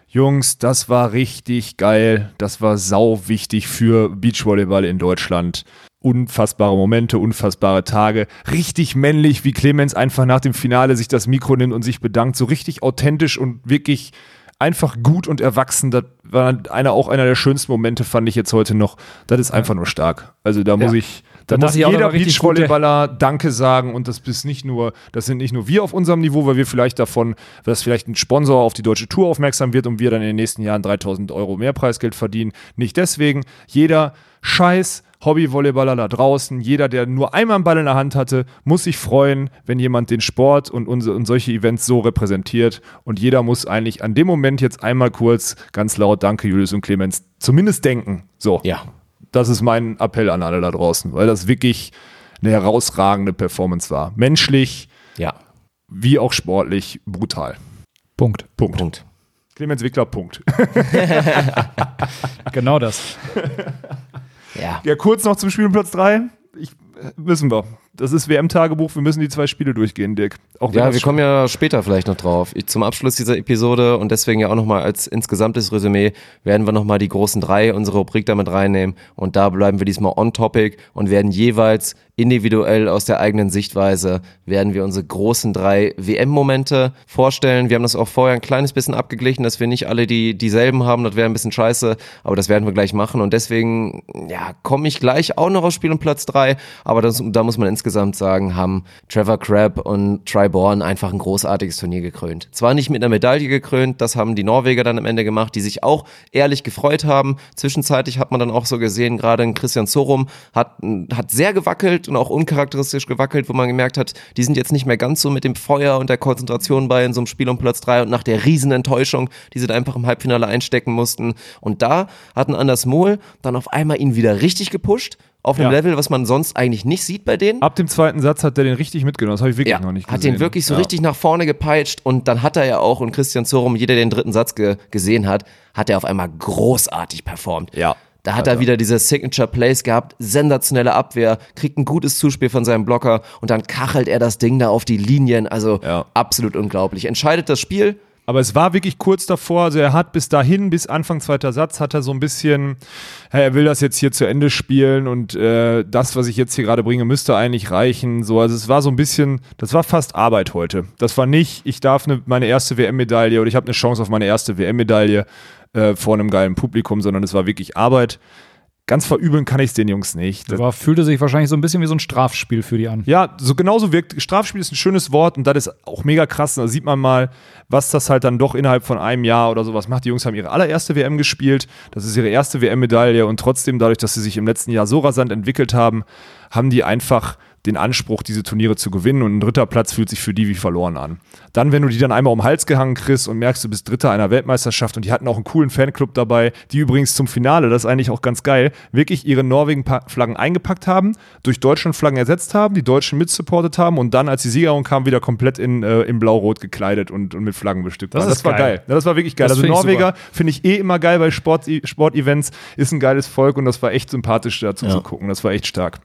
Jungs, das war richtig geil. Das war sau wichtig für Beachvolleyball in Deutschland. Unfassbare Momente, unfassbare Tage. Richtig männlich, wie Clemens einfach nach dem Finale sich das Mikro nimmt und sich bedankt. So richtig authentisch und wirklich einfach gut und erwachsen. Das war einer, auch einer der schönsten Momente, fand ich jetzt heute noch. Das ist einfach nur stark. Also da muss Ja. ich, da, muss ich auch, jeder Beachvolleyballer Danke sagen und das ist nicht nur, das sind nicht nur wir auf unserem Niveau, weil wir vielleicht davon, dass vielleicht ein Sponsor auf die deutsche Tour aufmerksam wird und wir dann in den nächsten Jahren 3000 Euro mehr Preisgeld verdienen. Nicht deswegen. Jeder Scheiß Hobby-Volleyballer da draußen, jeder, der nur einmal einen Ball in der Hand hatte, muss sich freuen, wenn jemand den Sport und, unsere, und solche Events so repräsentiert. Und jeder muss eigentlich an dem Moment jetzt einmal kurz ganz laut Danke, Julius und Clemens, zumindest denken. So. Ja. Das ist mein Appell an alle da draußen, weil das wirklich eine herausragende Performance war. Menschlich Ja. wie auch sportlich brutal. Punkt. Punkt. Punkt. Clemens Wickler, Punkt. Genau das. Ja. Ja, kurz noch zum Spiel um Platz 3. Ich, äh, müssen wir. Das ist WM-Tagebuch. Wir müssen die zwei Spiele durchgehen, Dirk. Auch Ja, wir kommen ja später vielleicht noch drauf. Ich, zum Abschluss dieser Episode und deswegen ja auch nochmal als insgesamtes Resümee werden wir nochmal die großen drei, unsere Rubrik damit reinnehmen und da bleiben wir diesmal on topic und werden jeweils individuell aus der eigenen Sichtweise werden wir unsere großen drei WM-Momente vorstellen. Wir haben das auch vorher ein kleines bisschen abgeglichen, dass wir nicht alle die dieselben haben. Das wäre ein bisschen scheiße, aber das werden wir gleich machen und deswegen ja komme ich gleich auch noch aufs Spiel um Platz drei. Aber das, da muss man insgesamt sagen, haben Trevor Crabb und Tri Bourne einfach ein großartiges Turnier gekrönt. Zwar nicht mit einer Medaille gekrönt, das haben die Norweger dann am Ende gemacht, die sich auch ehrlich gefreut haben. Zwischenzeitlich hat man dann auch so gesehen, gerade Christian Sorum hat, hat sehr gewackelt und auch uncharakteristisch gewackelt, wo man gemerkt hat, die sind jetzt nicht mehr ganz so mit dem Feuer und der Konzentration bei in so einem Spiel um Platz drei und nach der riesen Enttäuschung, die sie da einfach im Halbfinale einstecken mussten. Und da hatten Anders Mohl dann auf einmal ihn wieder richtig gepusht, auf einem Ja. Level, was man sonst eigentlich nicht sieht bei denen. Ab dem zweiten Satz hat er den richtig mitgenommen. Das habe ich wirklich Ja, noch nicht hat gesehen. den wirklich so ja. richtig nach vorne gepeitscht und dann hat er ja auch, und Christian Zorum, jeder, der den dritten Satz ge gesehen hat, hat er auf einmal großartig performt. Ja. Da hat er wieder diese Signature Plays gehabt, sensationelle Abwehr, kriegt ein gutes Zuspiel von seinem Blocker und dann kachelt er das Ding da auf die Linien. Also absolut unglaublich. Entscheidet das Spiel. Aber es war wirklich kurz davor, also er hat bis dahin, bis Anfang zweiter Satz, hat er so ein bisschen, ja, er will das jetzt hier zu Ende spielen und äh, das, was ich jetzt hier gerade bringe, müsste eigentlich reichen. So, also es war so ein bisschen, das war fast Arbeit heute. Das war nicht, ich darf ne, meine erste WM-Medaille oder ich habe eine Chance auf meine erste WM-Medaille äh, vor einem geilen Publikum, sondern es war wirklich Arbeit. Ganz verübeln kann ich es den Jungs nicht. Das, Aber fühlte sich wahrscheinlich so ein bisschen wie so ein Strafspiel für die an. ja, so genauso wirkt. Strafspiel ist ein schönes Wort und das ist auch mega krass. Da sieht man mal, was das halt dann doch innerhalb von einem Jahr oder sowas macht. Die Jungs haben ihre allererste WM gespielt. Das ist ihre erste WM-Medaille und trotzdem, dadurch, dass sie sich im letzten Jahr so rasant entwickelt haben, haben die einfach den Anspruch, diese Turniere zu gewinnen und ein dritter Platz fühlt sich für die wie verloren an. Dann, wenn du die dann einmal um den Hals gehangen kriegst und merkst, du bist Dritter einer Weltmeisterschaft und die hatten auch einen coolen Fanclub dabei, die übrigens zum Finale, das ist eigentlich auch ganz geil, wirklich ihre Norwegen-Flaggen eingepackt haben, durch Deutschland-Flaggen ersetzt haben, die Deutschen mitsupportet haben und dann, als die Siegerung kam, wieder komplett in, äh, in blau-rot gekleidet und, und mit Flaggen bestückt Das Das war geil. geil. Ja, das war wirklich geil. Das also Norweger finde ich eh immer geil bei Sport- Sportevents, ist ein geiles Volk und das war echt sympathisch dazu zu gucken. Das war echt stark.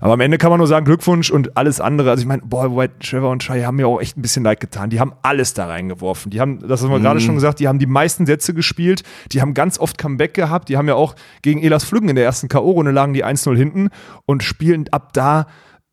Aber am Ende kann man nur sagen, Glückwunsch und alles andere. Also ich meine, boah, White, Trevor und Shai haben mir auch echt ein bisschen leid getan. Die haben alles da reingeworfen. Die haben, das haben wir gerade schon gesagt, die haben die meisten Sätze gespielt. Die haben ganz oft Comeback gehabt. Die haben ja auch gegen Elas Flüggen in der ersten K.O.-Runde lagen die 1-0 hinten und spielen ab da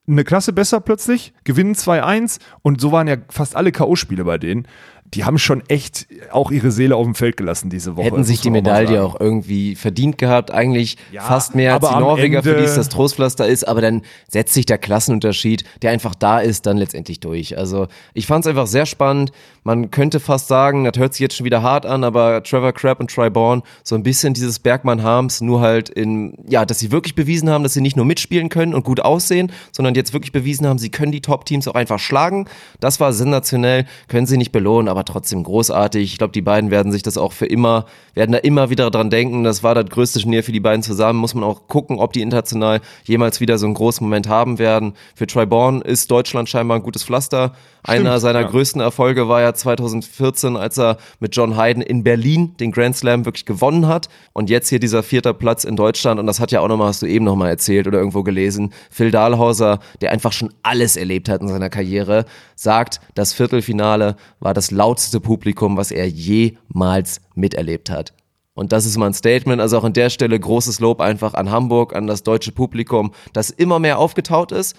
eine Klasse besser plötzlich, gewinnen 2-1 und so waren ja fast alle K.O.-Spiele bei denen. Die haben schon echt auch ihre Seele auf dem Feld gelassen diese Woche. Hätten sich die Medaille auch irgendwie verdient gehabt. Eigentlich Ja, fast mehr als die Norweger, für Ende- die es das Trostpflaster ist. Aber dann setzt sich der Klassenunterschied, der einfach da ist, dann letztendlich durch. Also ich fand es einfach sehr spannend. Man könnte fast sagen, das hört sich jetzt schon wieder hart an, aber Trevor Crabb und Troy Bourne, so ein bisschen dieses Bergmann-Harms, nur halt in, ja, dass sie wirklich bewiesen haben, dass sie nicht nur mitspielen können und gut aussehen, sondern jetzt wirklich bewiesen haben, sie können die Top-Teams auch einfach schlagen. Das war sensationell, können sie nicht belohnen, aber trotzdem großartig. Ich glaube, die beiden werden sich das auch für immer, werden da immer wieder dran denken. Das war das größte Turnier für die beiden zusammen. Muss man auch gucken, ob die international jemals wieder so einen großen Moment haben werden. Für Troy Bourne ist Deutschland scheinbar ein gutes Pflaster. Einer seiner ja. größten Erfolge war ja 2014, als er mit John Hayden in Berlin den Grand Slam wirklich gewonnen hat. Und jetzt hier dieser vierter Platz in Deutschland. Und das hat ja auch nochmal, hast du eben nochmal erzählt oder irgendwo gelesen. Phil Dahlhauser, der einfach schon alles erlebt hat in seiner Karriere, sagt, das Viertelfinale war das lauteste Publikum, was er jemals miterlebt hat. Und das ist mal ein Statement. Also auch an der Stelle großes Lob einfach an Hamburg, an das deutsche Publikum, das immer mehr aufgetaut ist.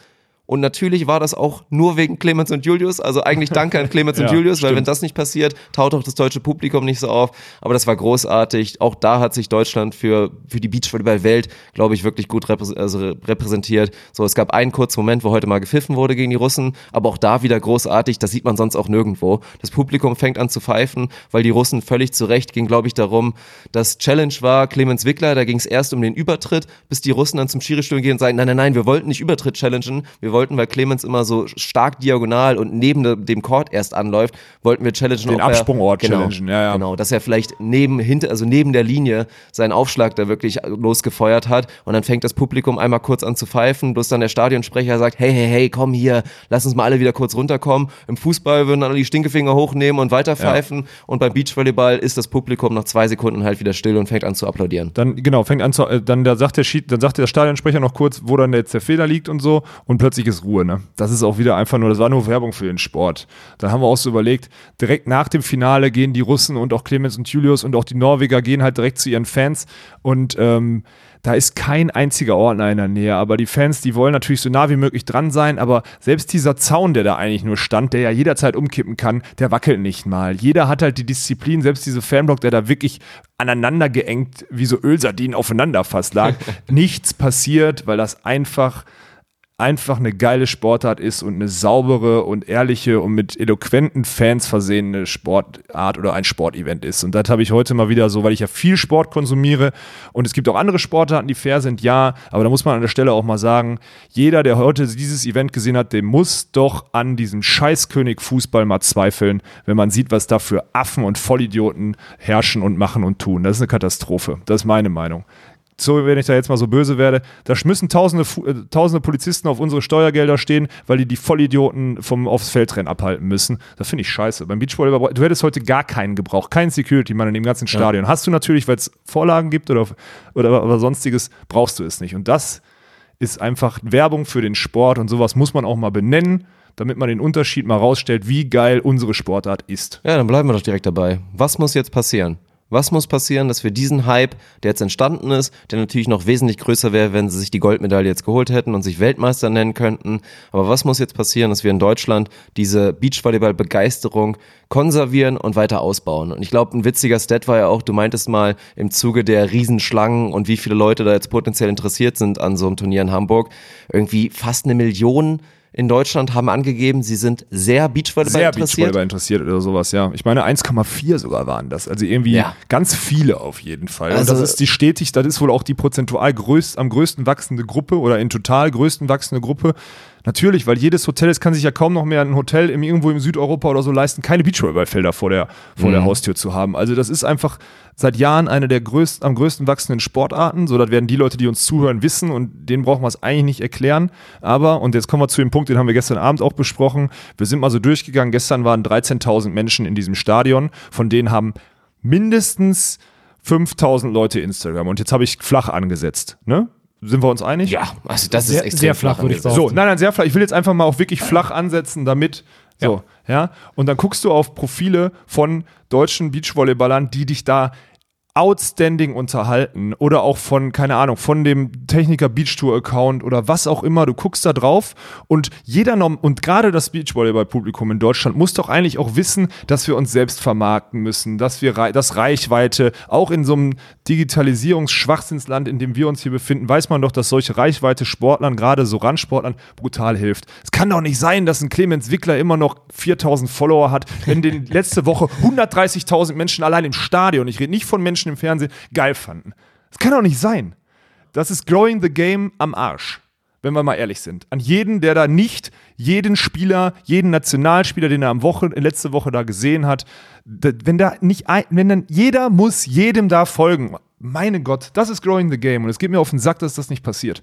Und natürlich war das auch nur wegen Clemens und Julius. Also eigentlich danke an Clemens und Ja, Julius, weil stimmt. wenn das nicht passiert, taut auch das deutsche Publikum nicht so auf. Aber das war großartig. Auch da hat sich Deutschland für, für die Beachvolleyball-Welt, glaube ich, wirklich gut reprä also repräsentiert. So, es gab einen kurzen Moment, wo heute mal gepfiffen wurde gegen die Russen, aber auch da wieder großartig. Das sieht man sonst auch nirgendwo. Das Publikum fängt an zu pfeifen, weil die Russen völlig zu Recht ging, glaube ich, darum, dass Challenge war Clemens Wickler, da ging es erst um den Übertritt, bis die Russen dann zum Schiristuhl gehen und sagen, nein, nein, nein, wir wollten nicht Übertritt challengen, wir wollten, weil Clemens immer so stark diagonal und neben de, dem Court erst anläuft, wollten wir challengen. Den ob er- Absprungort genau, challengen, ja, ja. Genau, dass er vielleicht neben, hinter, also neben der Linie seinen Aufschlag da wirklich losgefeuert hat und dann fängt das Publikum einmal kurz an zu pfeifen, bloß dann der Stadionsprecher sagt, hey, hey, hey, komm hier, lass uns mal alle wieder kurz runterkommen. Im Fußball würden dann alle die Stinkefinger hochnehmen und weiter pfeifen und beim Beachvolleyball ist das Publikum nach zwei Sekunden halt wieder still und fängt an zu applaudieren. Dann, genau, fängt an zu, äh, dann da sagt der Schied, dann sagt der Stadionsprecher noch kurz, wo dann jetzt der Fehler liegt und so und plötzlich ist Ruhe, ne? Das ist auch wieder einfach nur, das war nur Werbung für den Sport. Dann haben wir auch so überlegt, direkt nach dem Finale gehen die Russen und auch Clemens und Julius und auch die Norweger gehen halt direkt zu ihren Fans und ähm, da ist kein einziger Ordner in der Nähe, aber die Fans, die wollen natürlich so nah wie möglich dran sein, aber selbst dieser Zaun, der da eigentlich nur stand, der ja jederzeit umkippen kann, der wackelt nicht mal. Jeder hat halt die Disziplin, selbst diese Fanblock, der da wirklich aneinander geengt, wie so Ölsardinen aufeinander fast lag. Nichts passiert, weil das einfach einfach eine geile Sportart ist und eine saubere und ehrliche und mit eloquenten Fans versehene Sportart oder ein Sportevent ist. Und das habe ich heute mal wieder so, weil ich ja viel Sport konsumiere und es gibt auch andere Sportarten, die fair sind, ja, aber da muss man an der Stelle auch mal sagen, jeder, der heute dieses Event gesehen hat, dem muss doch an diesem Scheißkönig Fußball mal zweifeln, wenn man sieht, was da für Affen und Vollidioten herrschen und machen und tun. Das ist eine Katastrophe. Das ist meine Meinung so, wenn ich da jetzt mal so böse werde, da müssen tausende, äh, tausende Polizisten auf unsere Steuergelder stehen, weil die die Vollidioten vom aufs Feldrennen abhalten müssen. Das finde ich scheiße. Beim Beachvolleyball, du hättest heute gar keinen gebraucht, keinen Security-Mann in dem ganzen Stadion. Hast du natürlich, weil es Vorlagen gibt oder, oder, oder sonstiges, brauchst du es nicht. Und das ist einfach Werbung für den Sport und sowas muss man auch mal benennen, damit man den Unterschied mal rausstellt, wie geil unsere Sportart ist. Ja, dann bleiben wir doch direkt dabei. Was muss jetzt passieren? Was muss passieren, dass wir diesen Hype, der jetzt entstanden ist, der natürlich noch wesentlich größer wäre, wenn sie sich die Goldmedaille jetzt geholt hätten und sich Weltmeister nennen könnten. Aber was muss jetzt passieren, dass wir in Deutschland diese Beachvolleyball-Begeisterung konservieren und weiter ausbauen? Und ich glaube, ein witziger Stat war ja auch, du meintest mal im Zuge der Riesenschlangen und wie viele Leute da jetzt potenziell interessiert sind an so einem Turnier in Hamburg. Irgendwie fast eine Million in Deutschland haben angegeben, sie sind sehr Beachvolleyball Sehr interessiert. Beachvolleyball interessiert oder sowas, ja. Ich meine, 1,4 sogar waren das. Also irgendwie Ja. ganz viele auf jeden Fall. und Also- das ist die stetig, das ist wohl auch die prozentual größt, am größten wachsende Gruppe oder in total größten wachsende Gruppe. Natürlich, weil jedes Hotel, es kann sich ja kaum noch mehr ein Hotel im, irgendwo im Südeuropa oder so leisten, keine Beachvolleyballfelder vor der, vor Mhm. der Haustür zu haben. Also das ist einfach seit Jahren eine der größten, am größten wachsenden Sportarten. So, das werden die Leute, die uns zuhören, wissen und denen brauchen wir es eigentlich nicht erklären. Aber, und jetzt kommen wir zu dem Punkt, den haben wir gestern Abend auch besprochen. Wir sind mal so durchgegangen. Gestern waren 13.000 Menschen in diesem Stadion. Von denen haben mindestens 5.000 Leute Instagram. Und jetzt habe ich flach angesetzt. Ne? Sind wir uns einig? Ja, also das Sehr- ist extrem sehr flach, würde ich sagen. So, nein, nein, sehr flach. Ich will jetzt einfach mal auch wirklich flach ansetzen, damit. So, ja. Und dann guckst du auf Profile von deutschen Beachvolleyballern, die dich da outstanding unterhalten oder auch von, keine Ahnung, von dem Techniker Beach Tour Account oder was auch immer. Du guckst da drauf und jeder noch, und gerade das Beachvolleyball-Publikum in Deutschland muss doch eigentlich auch wissen, dass wir uns selbst vermarkten müssen, dass wir das Reichweite, auch in so einem Digitalisierungsschwachsinnsland, in dem wir uns hier befinden, weiß man doch, dass solche Reichweite Sportlern, gerade so Randsportlern, brutal hilft. Es kann doch nicht sein, dass ein Clemens Wickler immer noch 4000 Follower hat, wenn den letzte Woche 130.000 Menschen allein im Stadion, ich rede nicht von Menschen im Fernsehen, geil fanden. Das kann doch nicht sein. Das ist Growing the Game am Arsch wenn wir mal ehrlich sind. An jeden, der da nicht jeden Spieler, jeden Nationalspieler, den er am Woche, letzte Woche da gesehen hat, wenn da nicht ein, wenn dann jeder muss jedem da folgen. Meine Gott, das ist Growing the Game und es geht mir auf den Sack, dass das nicht passiert.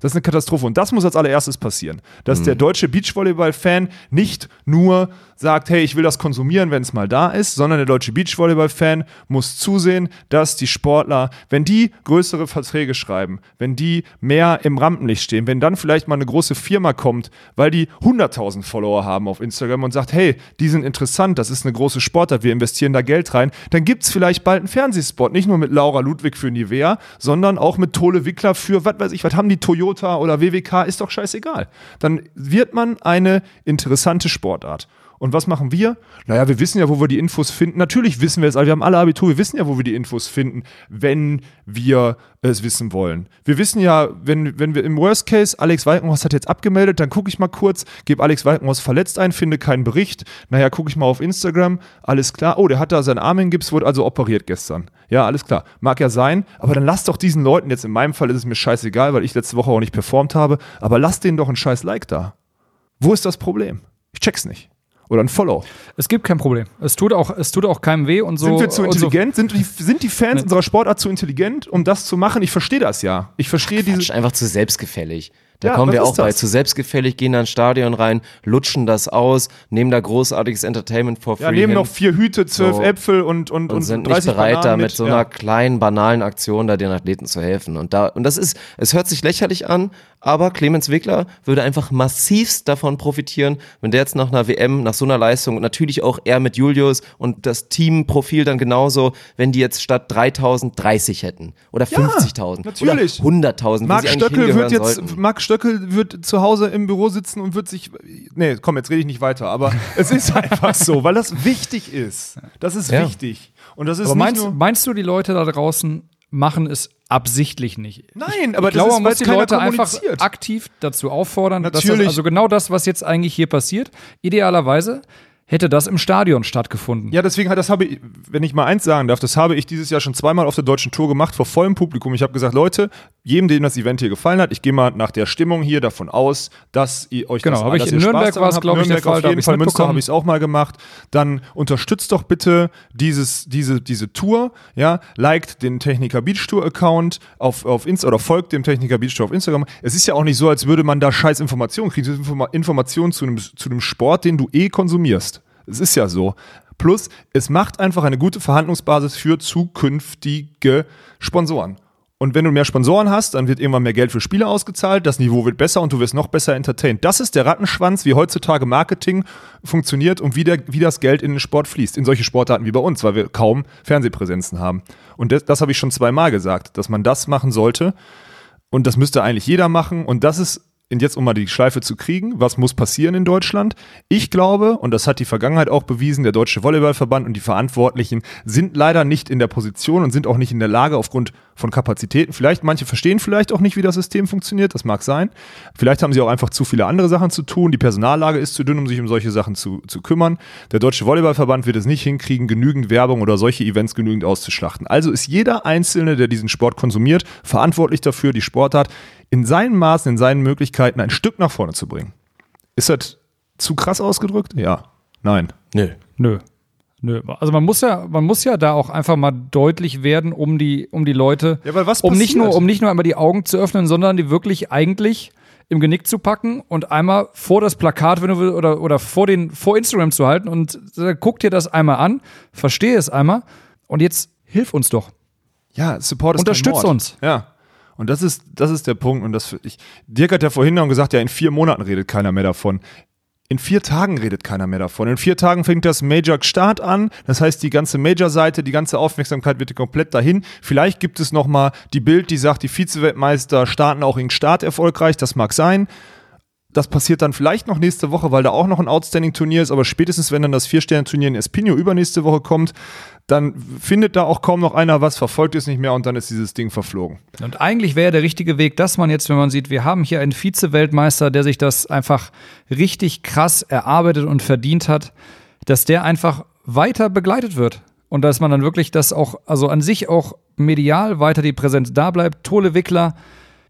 Das ist eine Katastrophe. Und das muss als allererstes passieren. Dass mhm. der deutsche Beachvolleyball-Fan nicht nur sagt, hey, ich will das konsumieren, wenn es mal da ist, sondern der deutsche Beachvolleyball-Fan muss zusehen, dass die Sportler, wenn die größere Verträge schreiben, wenn die mehr im Rampenlicht stehen, wenn dann vielleicht mal eine große Firma kommt, weil die 100.000 Follower haben auf Instagram und sagt, hey, die sind interessant, das ist eine große Sportart, wir investieren da Geld rein, dann gibt es vielleicht bald einen Fernsehspot, nicht nur mit Laura Ludwig für Nivea, sondern auch mit Tole Wickler für, was weiß ich, was haben die Toyota oder WWK, ist doch scheißegal. Dann wird man eine interessante Sportart. Und was machen wir? Naja, wir wissen ja, wo wir die Infos finden. Natürlich wissen wir es, aber wir haben alle Abitur, wir wissen ja, wo wir die Infos finden, wenn wir es wissen wollen. Wir wissen ja, wenn, wenn wir im Worst Case, Alex Walkenhorst hat jetzt abgemeldet, dann gucke ich mal kurz, gebe Alex Walkenhorst verletzt ein, finde keinen Bericht. Naja, gucke ich mal auf Instagram, alles klar. Oh, der hat da seinen Arm in Gips, wurde also operiert gestern. Ja, alles klar. Mag ja sein, aber dann lass doch diesen Leuten, jetzt in meinem Fall ist es mir scheißegal, weil ich letzte Woche auch nicht performt habe, aber lass denen doch ein scheiß Like da. Wo ist das Problem? Ich check's nicht oder ein Follow. Es gibt kein Problem. Es tut auch, es tut auch keinem weh und so. Sind wir zu intelligent? So. Sind, die, sind die Fans nee. unserer Sportart zu intelligent, um das zu machen? Ich verstehe das ja. Ich verstehe diese. Einfach zu selbstgefällig. Da ja, kommen wir auch bei. Zu selbstgefällig, gehen da ins Stadion rein, lutschen das aus, nehmen da großartiges Entertainment for free. Ja, nehmen hin. noch vier Hüte, zwölf so. Äpfel und, und, und, und sind nicht bereit, Bananen da mit, mit so einer ja. kleinen, banalen Aktion da den Athleten zu helfen. Und da, und das ist, es hört sich lächerlich an, aber Clemens Wickler würde einfach massivst davon profitieren, wenn der jetzt nach einer WM, nach so einer Leistung und natürlich auch er mit Julius und das Teamprofil dann genauso, wenn die jetzt statt 3000 30 hätten oder 50.000 ja, oder 100.000. Marc Stöckel wird jetzt, sollten. Marc Stöckel wird zu Hause im Büro sitzen und wird sich, nee, komm, jetzt rede ich nicht weiter, aber es ist einfach so, weil das wichtig ist. Das ist ja. wichtig. Und das ist aber meinst, meinst du, die Leute da draußen machen es absichtlich nicht. Nein, aber ich glaube, man muss die Leute einfach aktiv dazu auffordern. Natürlich. Das, also genau das, was jetzt eigentlich hier passiert. Idealerweise hätte das im Stadion stattgefunden. Ja, deswegen hat das habe ich, wenn ich mal eins sagen darf, das habe ich dieses Jahr schon zweimal auf der deutschen Tour gemacht vor vollem Publikum. Ich habe gesagt, Leute, jedem, dem das Event hier gefallen hat, ich gehe mal nach der Stimmung hier davon aus, dass ihr euch genau, das habe ich in Nürnberg war es glaube ich der Fall, auf jeden Fall Münster habe ich es auch mal gemacht. Dann unterstützt doch bitte dieses diese diese Tour, ja, liked den Techniker Beach Tour Account auf auf Insta oder folgt dem Techniker Beach Tour auf Instagram. Es ist ja auch nicht so, als würde man da scheiß Informationen kriegen, Informationen zu einem zu einem Sport, den du eh konsumierst. Es ist ja so. Plus, es macht einfach eine gute Verhandlungsbasis für zukünftige Sponsoren. Und wenn du mehr Sponsoren hast, dann wird irgendwann mehr Geld für Spieler ausgezahlt, das Niveau wird besser und du wirst noch besser entertained. Das ist der Rattenschwanz, wie heutzutage Marketing funktioniert und wie, der, wie das Geld in den Sport fließt. In solche Sportarten wie bei uns, weil wir kaum Fernsehpräsenzen haben. Und das, das habe ich schon zweimal gesagt, dass man das machen sollte. Und das müsste eigentlich jeder machen. Und das ist und jetzt um mal die Schleife zu kriegen, was muss passieren in Deutschland? Ich glaube, und das hat die Vergangenheit auch bewiesen, der Deutsche Volleyballverband und die Verantwortlichen sind leider nicht in der Position und sind auch nicht in der Lage aufgrund von Kapazitäten. Vielleicht, manche verstehen vielleicht auch nicht, wie das System funktioniert, das mag sein. Vielleicht haben sie auch einfach zu viele andere Sachen zu tun. Die Personallage ist zu dünn, um sich um solche Sachen zu, zu kümmern. Der Deutsche Volleyballverband wird es nicht hinkriegen, genügend Werbung oder solche Events genügend auszuschlachten. Also ist jeder Einzelne, der diesen Sport konsumiert, verantwortlich dafür, die Sportart in seinen Maßen, in seinen Möglichkeiten ein Stück nach vorne zu bringen. Ist das zu krass ausgedrückt? Ja. Nein. Nö. Nö. Nö. Also man muss ja, man muss ja da auch einfach mal deutlich werden, um die, um die Leute, ja, weil was um nicht nur, um nicht nur einmal die Augen zu öffnen, sondern die wirklich eigentlich im Genick zu packen und einmal vor das Plakat, wenn du willst, oder, oder vor den, vor Instagram zu halten und äh, guck dir das einmal an, verstehe es einmal und jetzt hilf uns doch. Ja, Support ist Unterstützt uns. Ja. Und das ist, das ist der Punkt. Und das ich, Dirk hat ja vorhin noch gesagt, ja, in vier Monaten redet keiner mehr davon. in vier Tagen redet keiner mehr davon. In vier Tagen fängt das Major-Start an. Das heißt, die ganze Major-Seite, die ganze Aufmerksamkeit wird komplett dahin. Vielleicht gibt es nochmal die Bild, die sagt, die Vize-Weltmeister starten auch in Start erfolgreich. Das mag sein. Das passiert dann vielleicht noch nächste Woche, weil da auch noch ein Outstanding-Turnier ist, aber spätestens, wenn dann das Vier-Sterne-Turnier in Espino übernächste Woche kommt, dann findet da auch kaum noch einer was, verfolgt es nicht mehr und dann ist dieses Ding verflogen. Und eigentlich wäre der richtige Weg, dass man jetzt, wenn man sieht, wir haben hier einen Vize-Weltmeister, der sich das einfach richtig krass erarbeitet und verdient hat, dass der einfach weiter begleitet wird. Und dass man dann wirklich das auch, also an sich auch medial weiter die Präsenz da bleibt. Tole Wickler,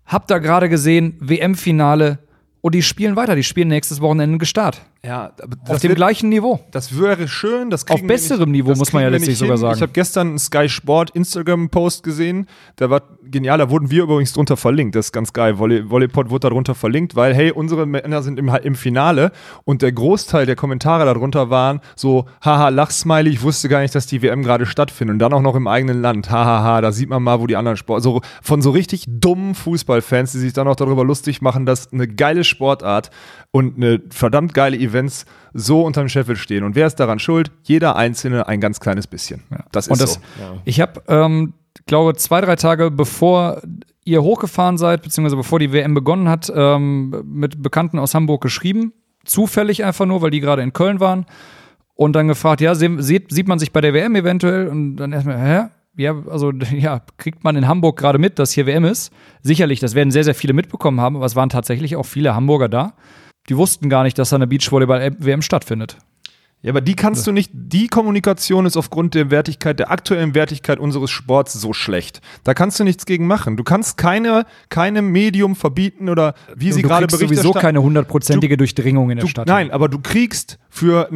habt da gerade gesehen, WM-Finale, und die spielen weiter, die spielen nächstes Wochenende Gestart. Ja, auf dem wird, gleichen Niveau. Das wäre schön. Das auf besserem nicht, Niveau, muss man ja letztlich sogar sagen. Ich habe gestern einen Sky Sport Instagram-Post gesehen, der war genial. Da wurden wir übrigens drunter verlinkt. Das ist ganz geil. Volley, Volleypod wurde darunter verlinkt, weil, hey, unsere Männer sind im, im Finale und der Großteil der Kommentare darunter waren so, haha, Lachsmiley, ich wusste gar nicht, dass die WM gerade stattfindet. Und dann auch noch im eigenen Land. Hahaha, da sieht man mal, wo die anderen Sport. So, von so richtig dummen Fußballfans, die sich dann auch darüber lustig machen, dass eine geile Sportart und eine verdammt geile Events so unterm Scheffel stehen. Und wer ist daran schuld? Jeder Einzelne ein ganz kleines bisschen. Ja. Das ist und das, so. Ja. Ich habe, ähm, glaube zwei, drei Tage bevor ihr hochgefahren seid, beziehungsweise bevor die WM begonnen hat, ähm, mit Bekannten aus Hamburg geschrieben. Zufällig einfach nur, weil die gerade in Köln waren. Und dann gefragt, ja, sieht, sieht man sich bei der WM eventuell? Und dann erstmal, hä? Ja, also ja, kriegt man in Hamburg gerade mit, dass hier WM ist. Sicherlich, das werden sehr, sehr viele mitbekommen haben, aber es waren tatsächlich auch viele Hamburger da. Die wussten gar nicht, dass da eine Beachvolleyball-WM stattfindet. Ja, aber die kannst du nicht, die Kommunikation ist aufgrund der Wertigkeit, der aktuellen Wertigkeit unseres Sports so schlecht. Da kannst du nichts gegen machen. Du kannst keine, keinem Medium verbieten oder wie du, sie gerade berichtet. sowieso keine hundertprozentige Durchdringung in der du, Stadt. Nein, aber du kriegst für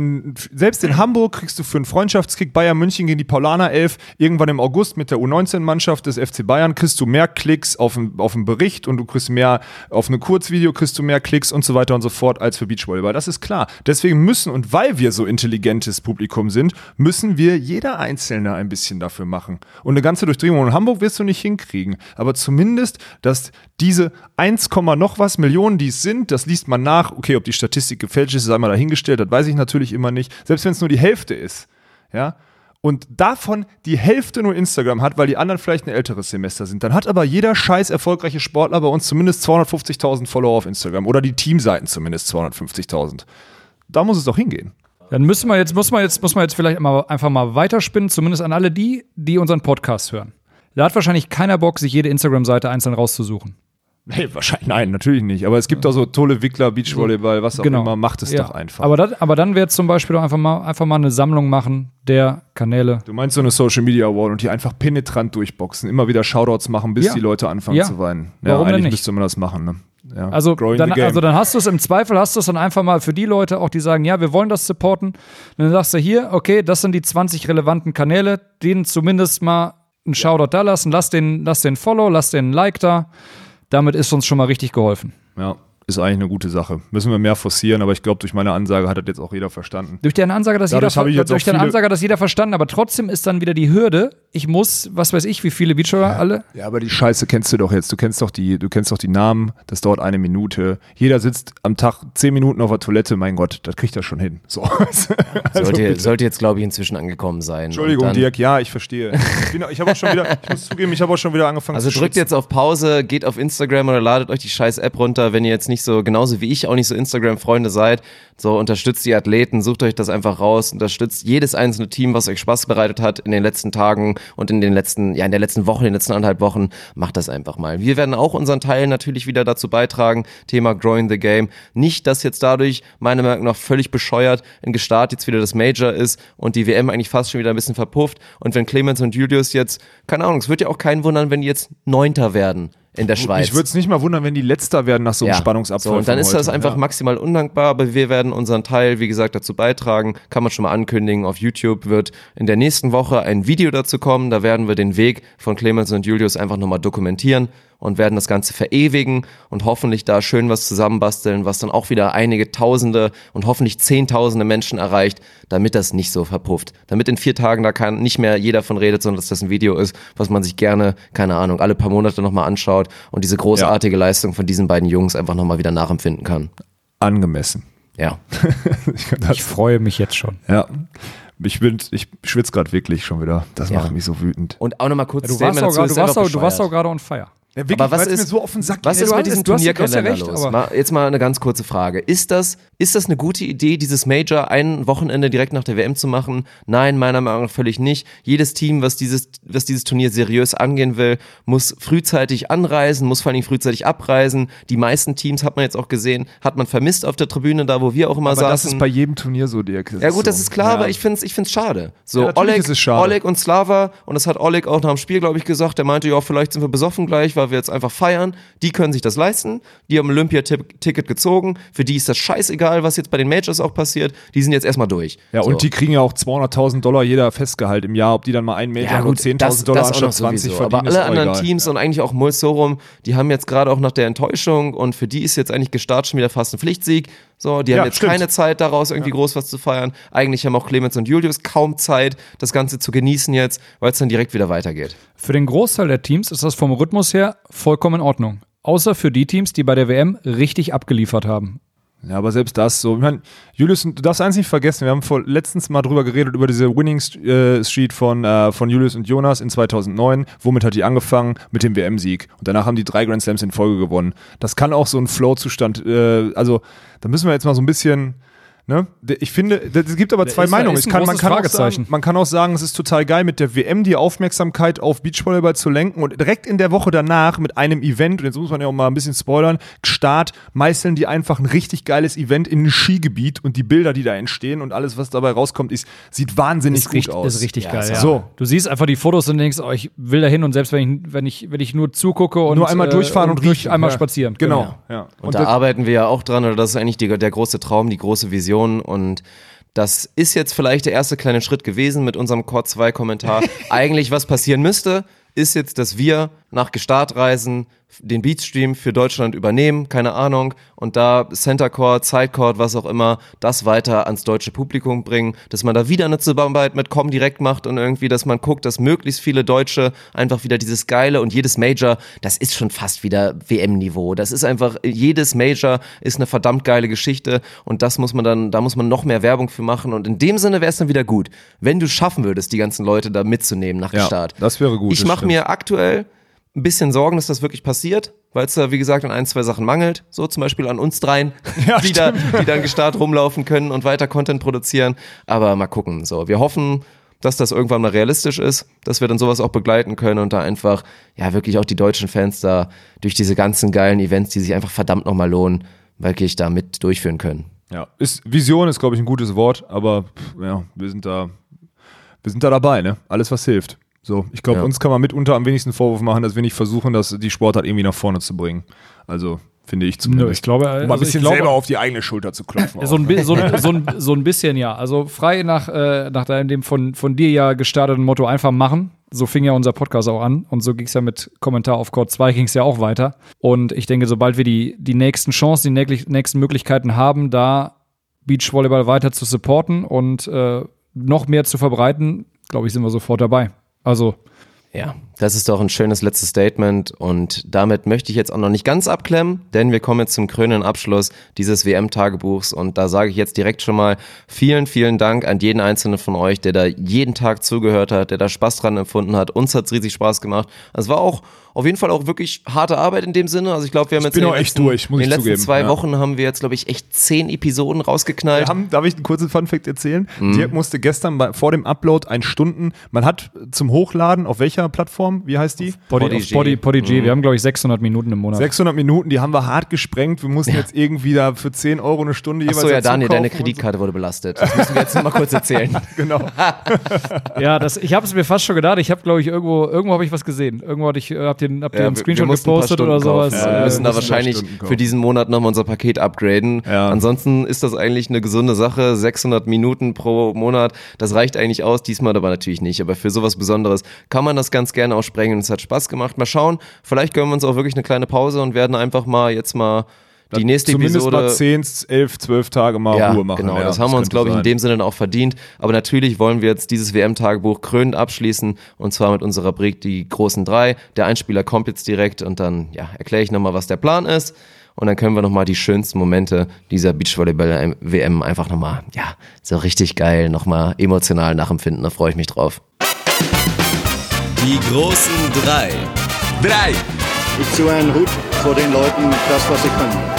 selbst in Hamburg kriegst du für einen Freundschaftskick Bayern München gegen die Paulaner 11 irgendwann im August mit der U19-Mannschaft des FC Bayern kriegst du mehr Klicks auf einen, auf einen Bericht und du kriegst mehr auf ein Kurzvideo kriegst du mehr Klicks und so weiter und so fort als für Beachvolleyball. Das ist klar. Deswegen müssen und weil wir so intelligentes Publikum sind, müssen wir jeder Einzelne ein bisschen dafür machen. Und eine ganze Durchdringung in Hamburg wirst du nicht hinkriegen. Aber zumindest, dass diese 1, noch was Millionen, die es sind, das liest man nach. Okay, ob die Statistik gefälscht ist, sei mal dahingestellt, das weiß ich natürlich immer nicht. Selbst wenn es nur die Hälfte ist. Ja, und davon die Hälfte nur Instagram hat, weil die anderen vielleicht ein älteres Semester sind, dann hat aber jeder scheiß erfolgreiche Sportler bei uns zumindest 250.000 Follower auf Instagram oder die Teamseiten zumindest 250.000. Da muss es doch hingehen. Dann müssen wir jetzt, muss man jetzt, muss man jetzt vielleicht mal, einfach mal weiterspinnen, zumindest an alle die, die unseren Podcast hören. Da hat wahrscheinlich keiner Bock, sich jede Instagram-Seite einzeln rauszusuchen. Nee, wahrscheinlich, nein, natürlich nicht. Aber es gibt auch so tolle Wickler, Beachvolleyball, was auch genau. immer, macht es ja. doch einfach. Aber, das, aber dann wäre zum Beispiel doch einfach mal, einfach mal eine Sammlung machen der Kanäle. Du meinst so eine Social Media Wall und die einfach penetrant durchboxen, immer wieder Shoutouts machen, bis ja. die Leute anfangen zu weinen. Ja, Warum eigentlich denn nicht? müsste man das machen, ne? Ja. Also, dann, also dann hast du es im Zweifel, hast du es dann einfach mal für die Leute auch, die sagen, ja, wir wollen das supporten. Dann sagst du hier, okay, das sind die 20 relevanten Kanäle, denen zumindest mal einen Shoutout da lassen, lass den, lass den Follow, lass den Like da. Damit ist uns schon mal richtig geholfen. Ja, ist eigentlich eine gute Sache. Müssen wir mehr forcieren, aber ich glaube, durch meine Ansage hat das jetzt auch jeder verstanden. Durch deine Ansage, dass jeder, durch deine Ansage, dass jeder verstanden, aber trotzdem ist dann wieder die Hürde, ich muss, was weiß ich, wie viele Beachvolleyball ja. alle. Ja, aber die Scheiße kennst du doch jetzt. Du kennst doch die, du kennst doch die Namen, das dauert eine Minute. Jeder sitzt am Tag zehn Minuten auf der Toilette, mein Gott, das kriegt er schon hin. So. also sollte, sollte, jetzt, glaube ich, inzwischen angekommen sein. Entschuldigung, Dirk, ja, ich verstehe. Ich, ich habe auch schon wieder, ich muss zugeben, ich habe auch schon wieder angefangen also zu Also drückt jetzt auf Pause, geht auf Instagram oder ladet euch die scheiß App runter, wenn ihr jetzt nicht so, genauso wie ich, ich auch nicht so Instagram-Freunde seid, so unterstützt die Athleten, sucht euch das einfach raus, unterstützt jedes einzelne Team, was euch Spaß bereitet hat in den letzten Tagen und in den letzten, ja, in der letzten Woche, in den letzten anderthalb Wochen. Macht das einfach mal. Wir werden auch unseren Teil natürlich wieder dazu beitragen. Thema Growing the Game. Nicht, dass jetzt dadurch, meiner Meinung nach, völlig bescheuert in Gestart jetzt wieder das Major ist und die WM eigentlich fast schon wieder ein bisschen verpufft. Und wenn Clemens und Julius jetzt, keine Ahnung, es wird ja auch keinen wundern, wenn die jetzt Neunter werden in der Schweiz. Ich würde es nicht mal wundern, wenn die Letzter werden nach so einem ja. Spannungsabfall. So, und dann ist heute. das einfach ja. maximal undankbar, aber wir werden unseren Teil, wie gesagt, dazu beitragen. Kann man schon mal ankündigen. Auf YouTube wird in der nächsten Woche ein Video dazu kommen. Da werden wir den Weg von Clemens und Julius einfach nochmal dokumentieren und werden das Ganze verewigen und hoffentlich da schön was zusammenbasteln, was dann auch wieder einige Tausende und hoffentlich Zehntausende Menschen erreicht, damit das nicht so verpufft. Damit in vier Tagen da kann nicht mehr jeder von redet, sondern dass das ein Video ist, was man sich gerne, keine Ahnung, alle paar Monate nochmal anschaut und diese großartige ja. Leistung von diesen beiden Jungs einfach nochmal wieder nachempfinden kann. Angemessen. Ja. ich Ich freue mich jetzt schon. ja. Ich bin, ich schwitze gerade wirklich schon wieder. Das Ja. macht mich so wütend. Und auch nochmal kurz Du warst, auch, dazu, du, ja warst doch auch, du warst auch gerade on fire. Ja, wirklich, Aber was ist- so Sack Was ist mit hast- diesem ja Turnierkalender recht, los? Mal, jetzt mal eine ganz kurze Frage. Ist das, ist das eine gute Idee, dieses Major ein Wochenende direkt nach der WM zu machen? Nein, meiner Meinung nach völlig nicht. Jedes Team, was dieses, was dieses Turnier seriös angehen will, muss frühzeitig anreisen, muss vor allem frühzeitig abreisen. Die meisten Teams hat man jetzt auch gesehen, hat man vermisst auf der Tribüne, da wo wir auch immer Aber saßen. das ist bei jedem Turnier so, Dirk. ja gut, das ist klar, Ja. aber ich finde es ich find's schade. So, Ja, Oleg, schade. Oleg und Slava, und das hat Oleg auch nach dem Spiel, glaube ich, gesagt, der meinte, ja, vielleicht sind wir besoffen gleich, weil wir jetzt einfach feiern. Die können sich das leisten, die haben ein Olympiaticket gezogen, für die ist das scheißegal, was jetzt bei den Majors auch passiert, die sind jetzt erstmal durch. Ja, so. und die kriegen ja auch 200.000 Dollar jeder Festgehalt im Jahr. Ob die dann mal einen Major ja, gut, 10.000 das, Dollar anstatt 20 sowieso. verdienen, Aber alle anderen egal. Teams und eigentlich auch Mulsorum, die haben jetzt gerade auch nach der Enttäuschung und für die ist jetzt eigentlich gestartet schon wieder fast ein Pflichtsieg. So, die haben Ja, jetzt stimmt. keine Zeit daraus irgendwie groß was zu feiern. Eigentlich haben auch Clemens und Julius kaum Zeit, das Ganze zu genießen jetzt, weil es dann direkt wieder weitergeht. Für den Großteil der Teams ist das vom Rhythmus her vollkommen in Ordnung. Außer für die Teams, die bei der WM richtig abgeliefert haben. Ja, aber selbst das so. Ich meine, Julius, du darfst eins nicht vergessen, wir haben vor letztens mal drüber geredet, über diese Winning äh, Street von, äh, von Julius und Jonas in 2009. Womit hat die angefangen? Mit dem WM-Sieg. Und danach haben die drei Grand Slams in Folge gewonnen. Das kann auch so ein Flow-Zustand, äh, also da müssen wir jetzt mal so ein bisschen. Ne? Ich finde, es gibt aber zwei ist- Meinungen. kann, man, kann sagen, man kann auch sagen, es ist total geil, mit der WM die Aufmerksamkeit auf Beachvolleyball zu lenken und direkt in der Woche danach mit einem Event, und jetzt muss man ja auch mal ein bisschen spoilern, Start, meißeln die einfach ein richtig geiles Event in ein Skigebiet und die Bilder, die da entstehen und alles, was dabei rauskommt, ist, sieht wahnsinnig Ist gut richtig, aus. ist richtig geil. Ja. So. Du siehst einfach die Fotos und denkst, oh, ich will da hin und selbst wenn ich, wenn ich, wenn ich nur zugucke und Nur einmal äh, durchfahren und durch riechen. einmal Ja. spazieren. Genau. Ja. Und, Und da arbeiten wir ja auch dran, oder das ist eigentlich die, der große Traum, die große Vision und das ist jetzt vielleicht der erste kleine Schritt gewesen mit unserem Core 2 Kommentar. eigentlich was passieren müsste, ist jetzt, dass wir nach Gestartreisen den Beatstream für Deutschland übernehmen, keine Ahnung, und da Center Court, Side Court, was auch immer, das weiter ans deutsche Publikum bringen, dass man da wieder eine Zusammenarbeit mit Com direkt macht und irgendwie, dass man guckt, dass möglichst viele Deutsche einfach wieder dieses geile und jedes Major, das ist schon fast wieder WM-Niveau. Das ist einfach, jedes Major ist eine verdammt geile Geschichte und das muss man dann, da muss man noch mehr Werbung für machen und in dem Sinne wäre es dann wieder gut, wenn du schaffen würdest, die ganzen Leute da mitzunehmen nach Ja, Start. das wäre gut, Ich mache mir aktuell ein bisschen Sorgen, dass das wirklich passiert, weil es da, wie gesagt, an ein, zwei Sachen mangelt. So zum Beispiel an uns dreien, die, da, die dann gestartet rumlaufen können und weiter Content produzieren. Aber mal gucken. So, wir hoffen, dass das irgendwann mal realistisch ist, dass wir dann sowas auch begleiten können und da einfach, ja, wirklich auch die deutschen Fans da durch diese ganzen geilen Events, die sich einfach verdammt nochmal lohnen, wirklich da mit durchführen können. Ja, ist, Vision ist, glaube ich, ein gutes Wort, aber ja, wir sind da, wir sind da dabei, ne? Alles, was hilft. So, ich glaube, Ja. uns kann man mitunter am wenigsten Vorwurf machen, dass wir nicht versuchen, das, die Sportart irgendwie nach vorne zu bringen. Also, finde ich zumindest. Nö, ich glaube, um mal ein also bisschen glaube- selber auf die eigene Schulter zu klopfen. So auch, ein, ne? so, ein- so, ein, so ein bisschen, ja. Also frei nach, äh, nach deinem dem von, von dir ja gestarteten Motto einfach machen. So fing ja unser Podcast auch an. Und so ging es ja mit Kommentar auf Code 2 ging es ja auch weiter. Und ich denke, sobald wir die, die nächsten Chancen, die nächsten Möglichkeiten haben, da Beachvolleyball weiter zu supporten und äh, noch mehr zu verbreiten, glaube ich, sind wir sofort dabei. Also Ja, das ist doch ein schönes letztes Statement und damit möchte ich jetzt auch noch nicht ganz abklemmen, denn wir kommen jetzt zum krönenden Abschluss dieses WM-Tagebuchs und da sage ich jetzt direkt schon mal vielen, vielen Dank an jeden einzelnen von euch, der da jeden Tag zugehört hat, der da Spaß dran empfunden hat. Uns hat's riesig Spaß gemacht. Es war auch auf jeden Fall auch wirklich harte Arbeit in dem Sinne. Also ich glaube, wir haben jetzt bin in auch den echt letzten, durch, muss in den ich letzten zugeben, zwei ja. Wochen haben wir jetzt, glaube ich, echt zehn Episoden rausgeknallt. Haben, darf ich einen kurzen Funfact erzählen? Mhm. Dirk musste gestern bei, vor dem Upload ein Stunden, man hat zum Hochladen, auf welcher Plattform, wie heißt die? Body, Podigy. Podigy. Wir haben, glaube ich, 600 Minuten im Monat. 600 Minuten, die haben wir hart gesprengt. Wir mussten jetzt irgendwie da für 10 Euro eine Stunde Ach jeweils so, ja, Daniel, deine Kreditkarte wurde belastet. Das müssen wir jetzt noch mal kurz erzählen. So. Genau. Ja, das, ich habe es mir fast schon gedacht. Ich habe, glaube ich, irgendwo, irgendwo habe ich was gesehen. Irgendwo hatte ich, äh, habt ihr, habt ihr Ja, einen wir- Screenshot ein gepostet Stunden oder sowas? Ja, wir wir müssen da wahrscheinlich für diesen Monat nochmal unser Paket upgraden. Ja. Ansonsten ist das eigentlich eine gesunde Sache. 600 Minuten pro Monat, das reicht eigentlich aus. Diesmal aber natürlich nicht. Aber für sowas Besonderes kann man das ganz gerne auch sprengen. Es hat Spaß gemacht. Mal schauen, vielleicht gönnen wir uns auch wirklich eine kleine Pause und werden einfach mal jetzt mal Die nächste Zumindest Episode. mal 10, 11, 12 Tage mal ja, Ruhe machen. Genau, ja, das haben wir uns, glaube ich, in dem Sinne auch verdient. Aber natürlich wollen wir jetzt dieses WM-Tagebuch krönend abschließen und zwar mit unserer Rubrik Die großen drei. Der Einspieler kommt jetzt direkt und dann ja, erkläre ich nochmal, was der Plan ist. Und dann können wir nochmal die schönsten Momente dieser Beachvolleyball-WM einfach nochmal, ja, so richtig geil, nochmal emotional nachempfinden. Da freue ich mich drauf. Die großen drei. Drei. Ich ziehe einen Hut vor den Leuten, das, was sie können.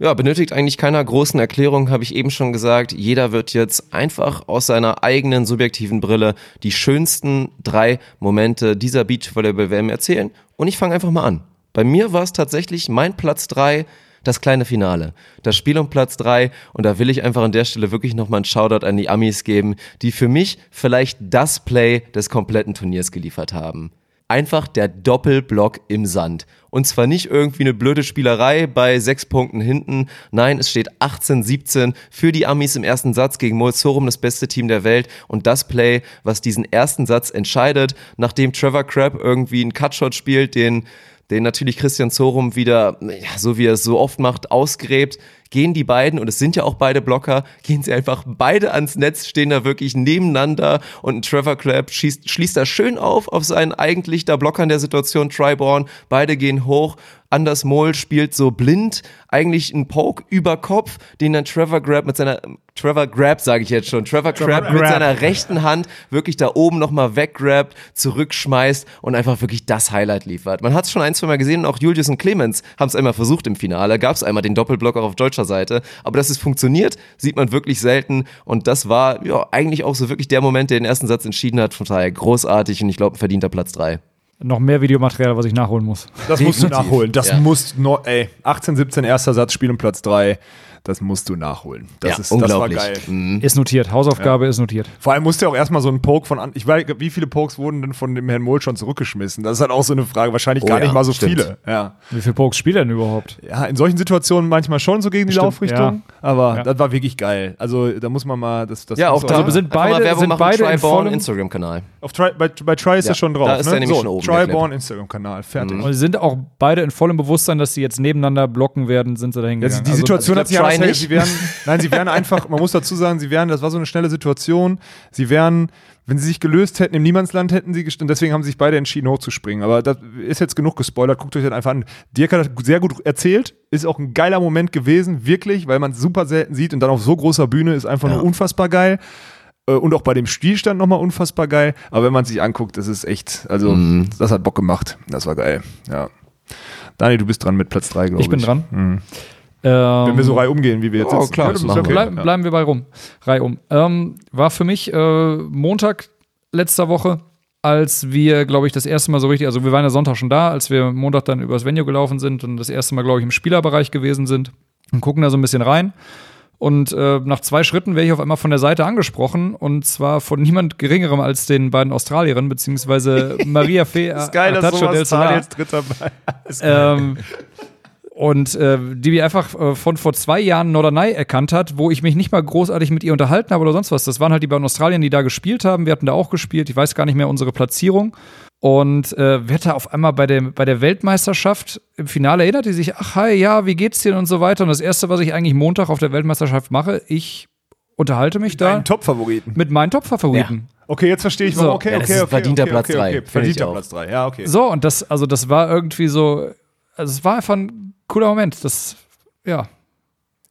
Ja, benötigt eigentlich keiner großen Erklärung, habe ich eben schon gesagt. Jeder wird jetzt einfach aus seiner eigenen subjektiven Brille die schönsten drei Momente dieser Beachvolleyball-WM erzählen. Und ich fange einfach mal an. Bei mir war es tatsächlich mein Platz drei, das kleine Finale. Das Spiel um Platz drei. Und da will ich einfach an der Stelle wirklich nochmal einen Shoutout an die Amis geben, die für mich vielleicht das Play des kompletten Turniers geliefert haben einfach der Doppelblock im Sand. Und zwar nicht irgendwie eine blöde Spielerei bei sechs Punkten hinten. Nein, es steht 18-17 für die Amis im ersten Satz gegen Molzorum, das beste Team der Welt. Und das Play, was diesen ersten Satz entscheidet, nachdem Trevor Crabb irgendwie einen Cutshot spielt, den den natürlich Christian Zorum wieder, ja, so wie er es so oft macht, ausgräbt, gehen die beiden, und es sind ja auch beide Blocker, gehen sie einfach beide ans Netz, stehen da wirklich nebeneinander und ein Trevor Clapp schießt, schließt da schön auf, auf seinen eigentlich da Blockern der Situation, Triborn, beide gehen hoch, Anders Mohl spielt so blind, eigentlich einen Poke über Kopf, den dann Trevor Grab mit seiner, Trevor Grab sage ich jetzt schon, Trevor, Grab mit seiner rechten Hand wirklich da oben nochmal weggrabt, zurückschmeißt und einfach wirklich das Highlight liefert. Man hat es schon ein, zwei Mal gesehen und auch Julius und Clemens haben es einmal versucht im Finale, gab es einmal den Doppelblock auch auf deutscher Seite, aber dass es funktioniert, sieht man wirklich selten und das war ja eigentlich auch so wirklich der Moment, der den ersten Satz entschieden hat, von daher großartig und ich glaube ein verdienter Platz drei. Noch mehr Videomaterial, was ich nachholen muss. Das musst du nachholen. Das Ja. musst no, ey, 18, 17, erster Satz, Spiel um Platz 3. Das musst du nachholen. Das, ja, ist, das war unglaublich. geil. Mhm. Ist notiert. Hausaufgabe ist notiert. Vor allem musste ja auch erstmal so ein Poke von, an ich weiß, wie viele Pokes wurden denn von dem Herrn Mohl schon zurückgeschmissen? Das ist halt auch so eine Frage. Wahrscheinlich Oh gar ja, nicht mal so stimmt. viele. Ja. Wie viele Pokes spielt er denn überhaupt? ja, in solchen Situationen manchmal schon so gegen die Stimmt, Laufrichtung. ja. Aber Ja. das war wirklich geil. Also da muss man mal, das, das Ja, auch da Also sind beide- Werbung sind machen, beide in Triborn vollem- Instagram-Kanal. Auf Tri, bei, bei Try ist Ja, er schon drauf. da ist ne? er nämlich so, schon oben, Tryborn Instagram-Kanal. Fertig. Und sie sind auch beide in vollem Bewusstsein, dass sie jetzt nebeneinander blocken werden, sind sie dahin Ja, gegangen. die Also, Situation hat sich glaub, her- Sie wären, nein, sie wären einfach, man muss dazu sagen, sie wären, das war so eine schnelle Situation, sie wären, wenn sie sich gelöst hätten, im Niemandsland hätten sie gestanden, deswegen haben sie sich beide entschieden, hochzuspringen. Aber das ist jetzt genug gespoilert, guckt euch das einfach an. Dirk hat das sehr gut erzählt, ist auch ein geiler Moment gewesen, wirklich, weil man es super selten sieht und dann auf so großer Bühne ist einfach Ja. nur unfassbar geil. Äh, Und auch bei dem Spielstand nochmal unfassbar geil. Aber wenn man sich anguckt, das ist echt, also, Mhm. das hat Bock gemacht. Das war geil. Ja. Dani, du bist dran mit Platz 3, glaube ich. ich bin dran. Mhm. Ähm, Wenn wir so reihum gehen, wie wir jetzt Oh, sitzen. klar, das ist machen wir. okay. Bleib, Ja. Bleiben wir bei rum. Reihum. Ähm, war für mich äh, Montag letzter Woche, als wir, glaube ich, das erste Mal so richtig, also wir waren ja Sonntag schon da, als wir Montag dann übers Venue gelaufen sind und das erste Mal, glaube ich, im Spielerbereich gewesen sind und gucken da so ein bisschen rein. Und äh, nach zwei Schritten werde ich auf einmal von der Seite angesprochen und zwar von niemand Geringerem als den beiden Australierinnen, beziehungsweise Maria Fee ist geil, dass Artacho del sowas Solar. Daniels dritter bei. Ist geil. Ähm, und äh, die mir einfach äh, von vor zwei Jahren Norderney erkannt hat, wo ich mich nicht mal großartig mit ihr unterhalten habe oder sonst was. Das waren halt die beiden Australier, die da gespielt haben. Wir hatten da auch gespielt. Ich weiß gar nicht mehr unsere Platzierung. Und äh, wird da auf einmal bei der, bei der Weltmeisterschaft im Finale erinnert die sich, ach hi, ja, wie geht's dir und so weiter. Und das Erste, was ich eigentlich Montag auf der Weltmeisterschaft mache, ich unterhalte mich da Ein Top-Favoriten. mit meinen Top-Favoriten. Okay, jetzt verstehe ich, So. warum. Okay, Ja, okay, okay. verdienter okay, Platz okay, drei, Okay. finde ich Verdienter. Platz 3, ja, okay. So, und das, also das war irgendwie so, also es war einfach ein cooler Moment. Das, ja.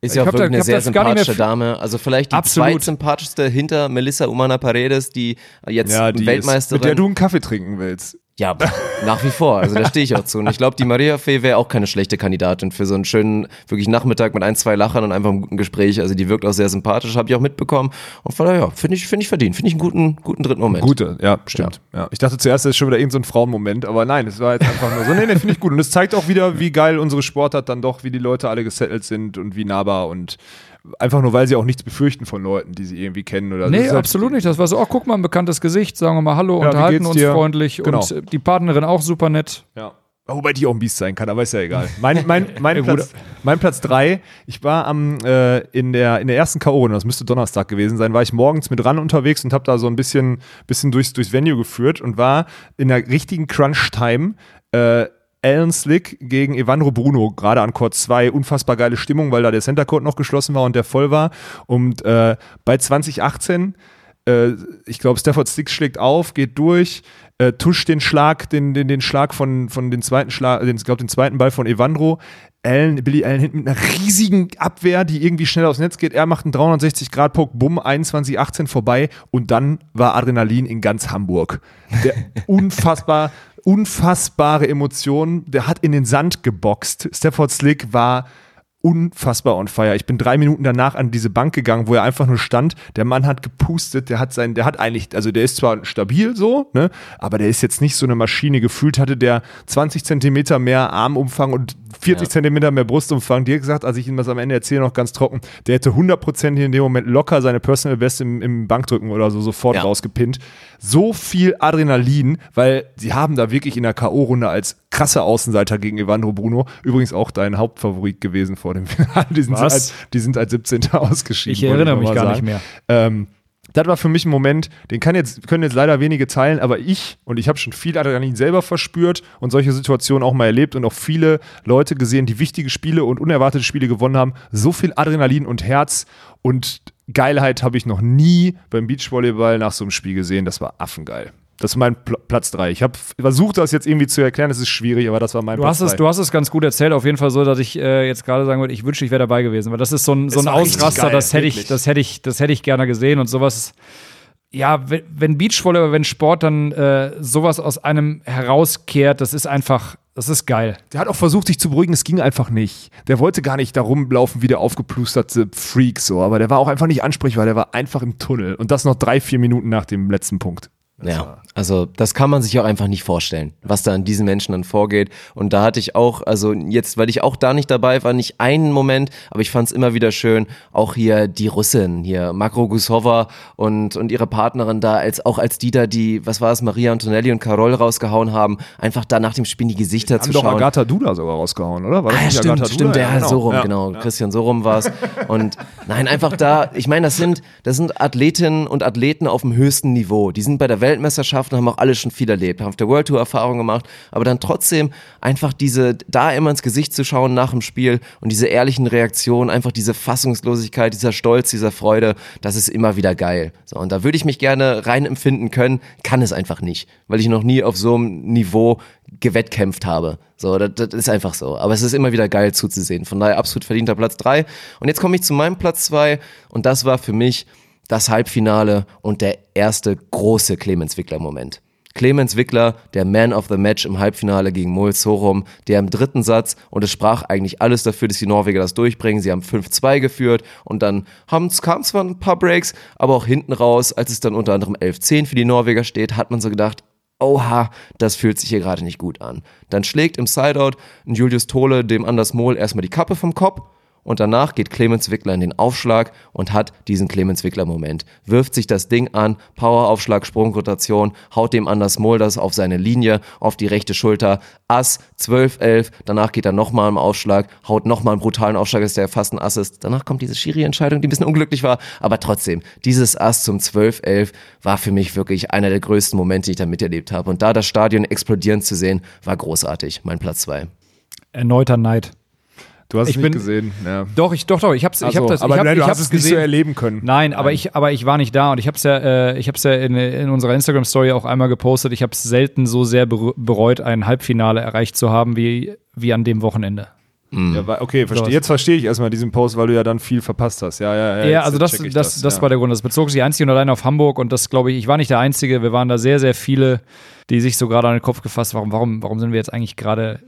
Ist Ich ja auch hab da- wirklich eine sehr sympathische Dame. Also vielleicht die Absolut. zweitsympathischste hinter Melissa Umana Paredes, die jetzt Ja, die ist, Weltmeisterin. mit der du einen Kaffee trinken willst. Ja, nach wie vor. Also da stehe ich auch zu. Und ich glaube, die Maria Fee wäre auch keine schlechte Kandidatin für so einen schönen, wirklich Nachmittag mit ein, zwei Lachern und einfach einem guten Gespräch. Also die wirkt auch sehr sympathisch, habe ich auch mitbekommen. Und von daher, ja, finde ich, finde ich verdient. Finde ich einen guten, guten dritten Moment. Gute, ja, stimmt. Ja. Ich dachte zuerst, das ist schon wieder irgendein so ein Frauenmoment, aber nein, es war jetzt einfach nur so. Nee, nee, finde ich gut. Und es zeigt auch wieder, wie geil unsere Sportart dann doch, wie die Leute alle gesettelt sind und wie nahbar und einfach nur, weil sie auch nichts befürchten von Leuten, die sie irgendwie kennen oder Nee, das ist halt- absolut nicht. Das war so, oh, guck mal, ein bekanntes Gesicht, sagen wir mal Hallo, Ja, unterhalten uns freundlich Genau. und äh, die Partnerin auch super nett. Ja. Wobei die auch ein Biest sein kann, aber ist ja egal. Mein, mein, mein, Platz, mein Platz drei, ich war am, äh, in, der, in der ersten K.O., das müsste Donnerstag gewesen sein, war ich morgens mit ran unterwegs und habe da so ein bisschen, bisschen durchs, durchs Venue geführt und war in der richtigen Crunch-Time äh, Alan Slick gegen Evandro Bruno, gerade an Court 2. Unfassbar geile Stimmung, weil da der Center Court noch geschlossen war und der voll war. Und äh, bei 2018 äh, ich glaube, Stafford Slick schlägt auf, geht durch, äh, tuscht den Schlag, den, den, den Schlag von, von den zweiten Schlag, den, ich glaube, den zweiten Ball von Evandro. Allen, Billy Allen hinten mit einer riesigen Abwehr, die irgendwie schnell aufs Netz geht. Er macht einen 360-Grad-Puck, bumm, 21-18 vorbei und dann war Adrenalin in ganz Hamburg. Der unfassbar, unfassbare Emotionen, der hat in den Sand geboxt. Stafford Slick war unfassbar on fire. Ich bin drei Minuten danach an diese Bank gegangen, wo er einfach nur stand. Der Mann hat gepustet, der hat sein, der hat eigentlich, also der ist zwar stabil so, ne, aber der ist jetzt nicht so eine Maschine. Gefühlt hatte der 20 Zentimeter mehr Armumfang und 40 Ja. Zentimeter mehr Brustumfang. Dir gesagt, als ich ihm das am Ende erzähle, noch ganz trocken, der hätte 100% in dem Moment locker seine Personal Best im, im Bankdrücken oder so sofort Ja. rausgepinnt. So viel Adrenalin, weil sie haben da wirklich in der K.O.-Runde als krasse Außenseiter gegen Evandro Bruno, übrigens auch dein Hauptfavorit gewesen vor dem Finale. Die sind, Was? als, die sind als 17. ausgeschieden. Ich erinnere noch mich gar sagen. nicht mehr. Ähm, das war für mich ein Moment, den kann jetzt, können jetzt leider wenige teilen, aber ich, und ich habe schon viel Adrenalin selber verspürt und solche Situationen auch mal erlebt und auch viele Leute gesehen, die wichtige Spiele und unerwartete Spiele gewonnen haben. So viel Adrenalin und Herz und Geilheit habe ich noch nie beim Beachvolleyball nach so einem Spiel gesehen. Das war affengeil. Das ist mein Pl Platz 3. Ich habe versucht, das jetzt irgendwie zu erklären. Es ist schwierig, aber das war mein Du Platz hast, es, du hast es ganz gut erzählt, auf jeden Fall so, dass ich äh, jetzt gerade sagen würde, ich wünschte, ich wäre dabei gewesen. Weil das ist so ein, so ein Ausraster, geil, das hätte ich, das hätte ich, das hätte ich gerne gesehen und sowas. Ja, wenn, wenn Beachvolleyball, wenn Sport dann äh, sowas aus einem herauskehrt, das ist einfach, das ist geil. Der hat auch versucht, sich zu beruhigen, es ging einfach nicht. Der wollte gar nicht da rumlaufen wie der aufgeplusterte Freak so, aber der war auch einfach nicht ansprechbar, der war einfach im Tunnel. Und das noch drei, vier Minuten nach dem letzten Punkt. Ja, also das kann man sich auch einfach nicht vorstellen, was da an diesen Menschen dann vorgeht. Und da hatte ich auch, also jetzt, weil ich auch da nicht dabei war, nicht einen Moment, aber ich fand es immer wieder schön, auch hier die Russin, hier Makro Gusova und, und ihre Partnerin da, als auch als die da, die, was war es, Maria Antonelli und Carol rausgehauen haben, einfach da nach dem Spiel die Gesichter zu Haben doch schauen. Agatha Duda sogar rausgehauen, oder? War das Ah, ja, stimmt, Agatha stimmt, Duda? ja, so rum, Ja. genau. Christian Sorum war es. Und nein, einfach da, ich meine, das sind, das sind Athletinnen und Athleten auf dem höchsten Niveau. Die sind bei der Weltmeisterschaft und haben auch alle schon viel erlebt, haben auf der World Tour Erfahrung gemacht, aber dann trotzdem einfach diese, da immer ins Gesicht zu schauen nach dem Spiel und diese ehrlichen Reaktionen, einfach diese Fassungslosigkeit, dieser Stolz, dieser Freude, das ist immer wieder geil. So, und da würde ich mich gerne rein empfinden können, kann es einfach nicht, weil ich noch nie auf so einem Niveau gewettkämpft habe. So, das, das ist einfach so. Aber es ist immer wieder geil zuzusehen. Von daher absolut verdienter Platz drei. Und jetzt komme ich zu meinem Platz zwei und das war für mich das Halbfinale und der erste große Clemens Wickler-Moment. Clemens Wickler, der Man of the Match im Halbfinale gegen Moel Sorum, der im dritten Satz, und es sprach eigentlich alles dafür, dass die Norweger das durchbringen. Sie haben 5-2 geführt und dann kam zwar ein paar Breaks, aber auch hinten raus, als es dann unter anderem 11-10 für die Norweger steht, hat man so gedacht, oha, das fühlt sich hier gerade nicht gut an. Dann schlägt im Sideout ein Julius Tole dem Anders Mohl erstmal die Kappe vom Kopf und danach geht Clemens Wickler in den Aufschlag und hat diesen Clemens Wickler-Moment. Wirft sich das Ding an, Poweraufschlag, Sprungrotation, haut dem Anders Mohl das auf seine Linie, auf die rechte Schulter, Ass, 12-11, danach geht er nochmal im Aufschlag, haut nochmal einen brutalen Aufschlag, ist der fast ein Ass ist. Danach kommt diese Schiri-Entscheidung, die ein bisschen unglücklich war, aber trotzdem, dieses Ass zum 12-11 war für mich wirklich einer der größten Momente, die ich da miterlebt habe. Und da das Stadion explodieren zu sehen, war großartig. Mein Platz zwei. Erneuter Neid. Du hast Ich es nicht bin- gesehen. Ja. Doch, ich, doch, doch, ich hab's, ich Also, hab das, aber ich hab, nein, du ich hast hab's es nicht so gesehen. erleben können. Nein, aber ich, aber ich war nicht da und ich habe es ja, äh, ich habe es ja in, in unserer Instagram Story auch einmal gepostet. Ich habe es selten so sehr bereut, ein Halbfinale erreicht zu haben wie wie an dem Wochenende. Ja, wa- okay, verstehe. Sowas. Jetzt verstehe ich erstmal diesen Post, weil du ja dann viel verpasst hast. Ja, ja, ja. Ja, jetzt also das, ich das, das, ja. war der Grund. Das bezog sich einzig und allein auf Hamburg und das glaube ich, ich war nicht der Einzige. Wir waren da sehr, sehr viele, die sich so gerade an den Kopf gefasst. Warum, warum, warum sind wir jetzt eigentlich gerade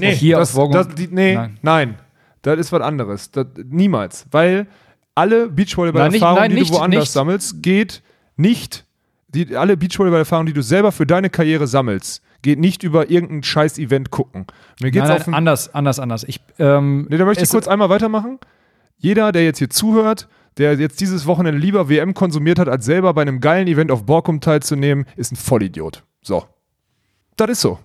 hier das, auf das, die, nee, Nein. nein. Das ist was anderes. Das, niemals. Weil alle Beachvolleyball-Erfahrungen, die du woanders nicht. sammelst, geht nicht, die, alle Beachvolleyball-Erfahrungen, die du selber für deine Karriere sammelst, geht nicht über irgendein scheiß Event gucken. Mir geht's nein, nein, ein, anders, anders, anders. Ich, ähm, Nee, da möchte ich kurz einmal weitermachen. Jeder, der jetzt hier zuhört, der jetzt dieses Wochenende lieber WM konsumiert hat, als selber bei einem geilen Event auf Borkum teilzunehmen, ist ein Vollidiot. So. Das ist so.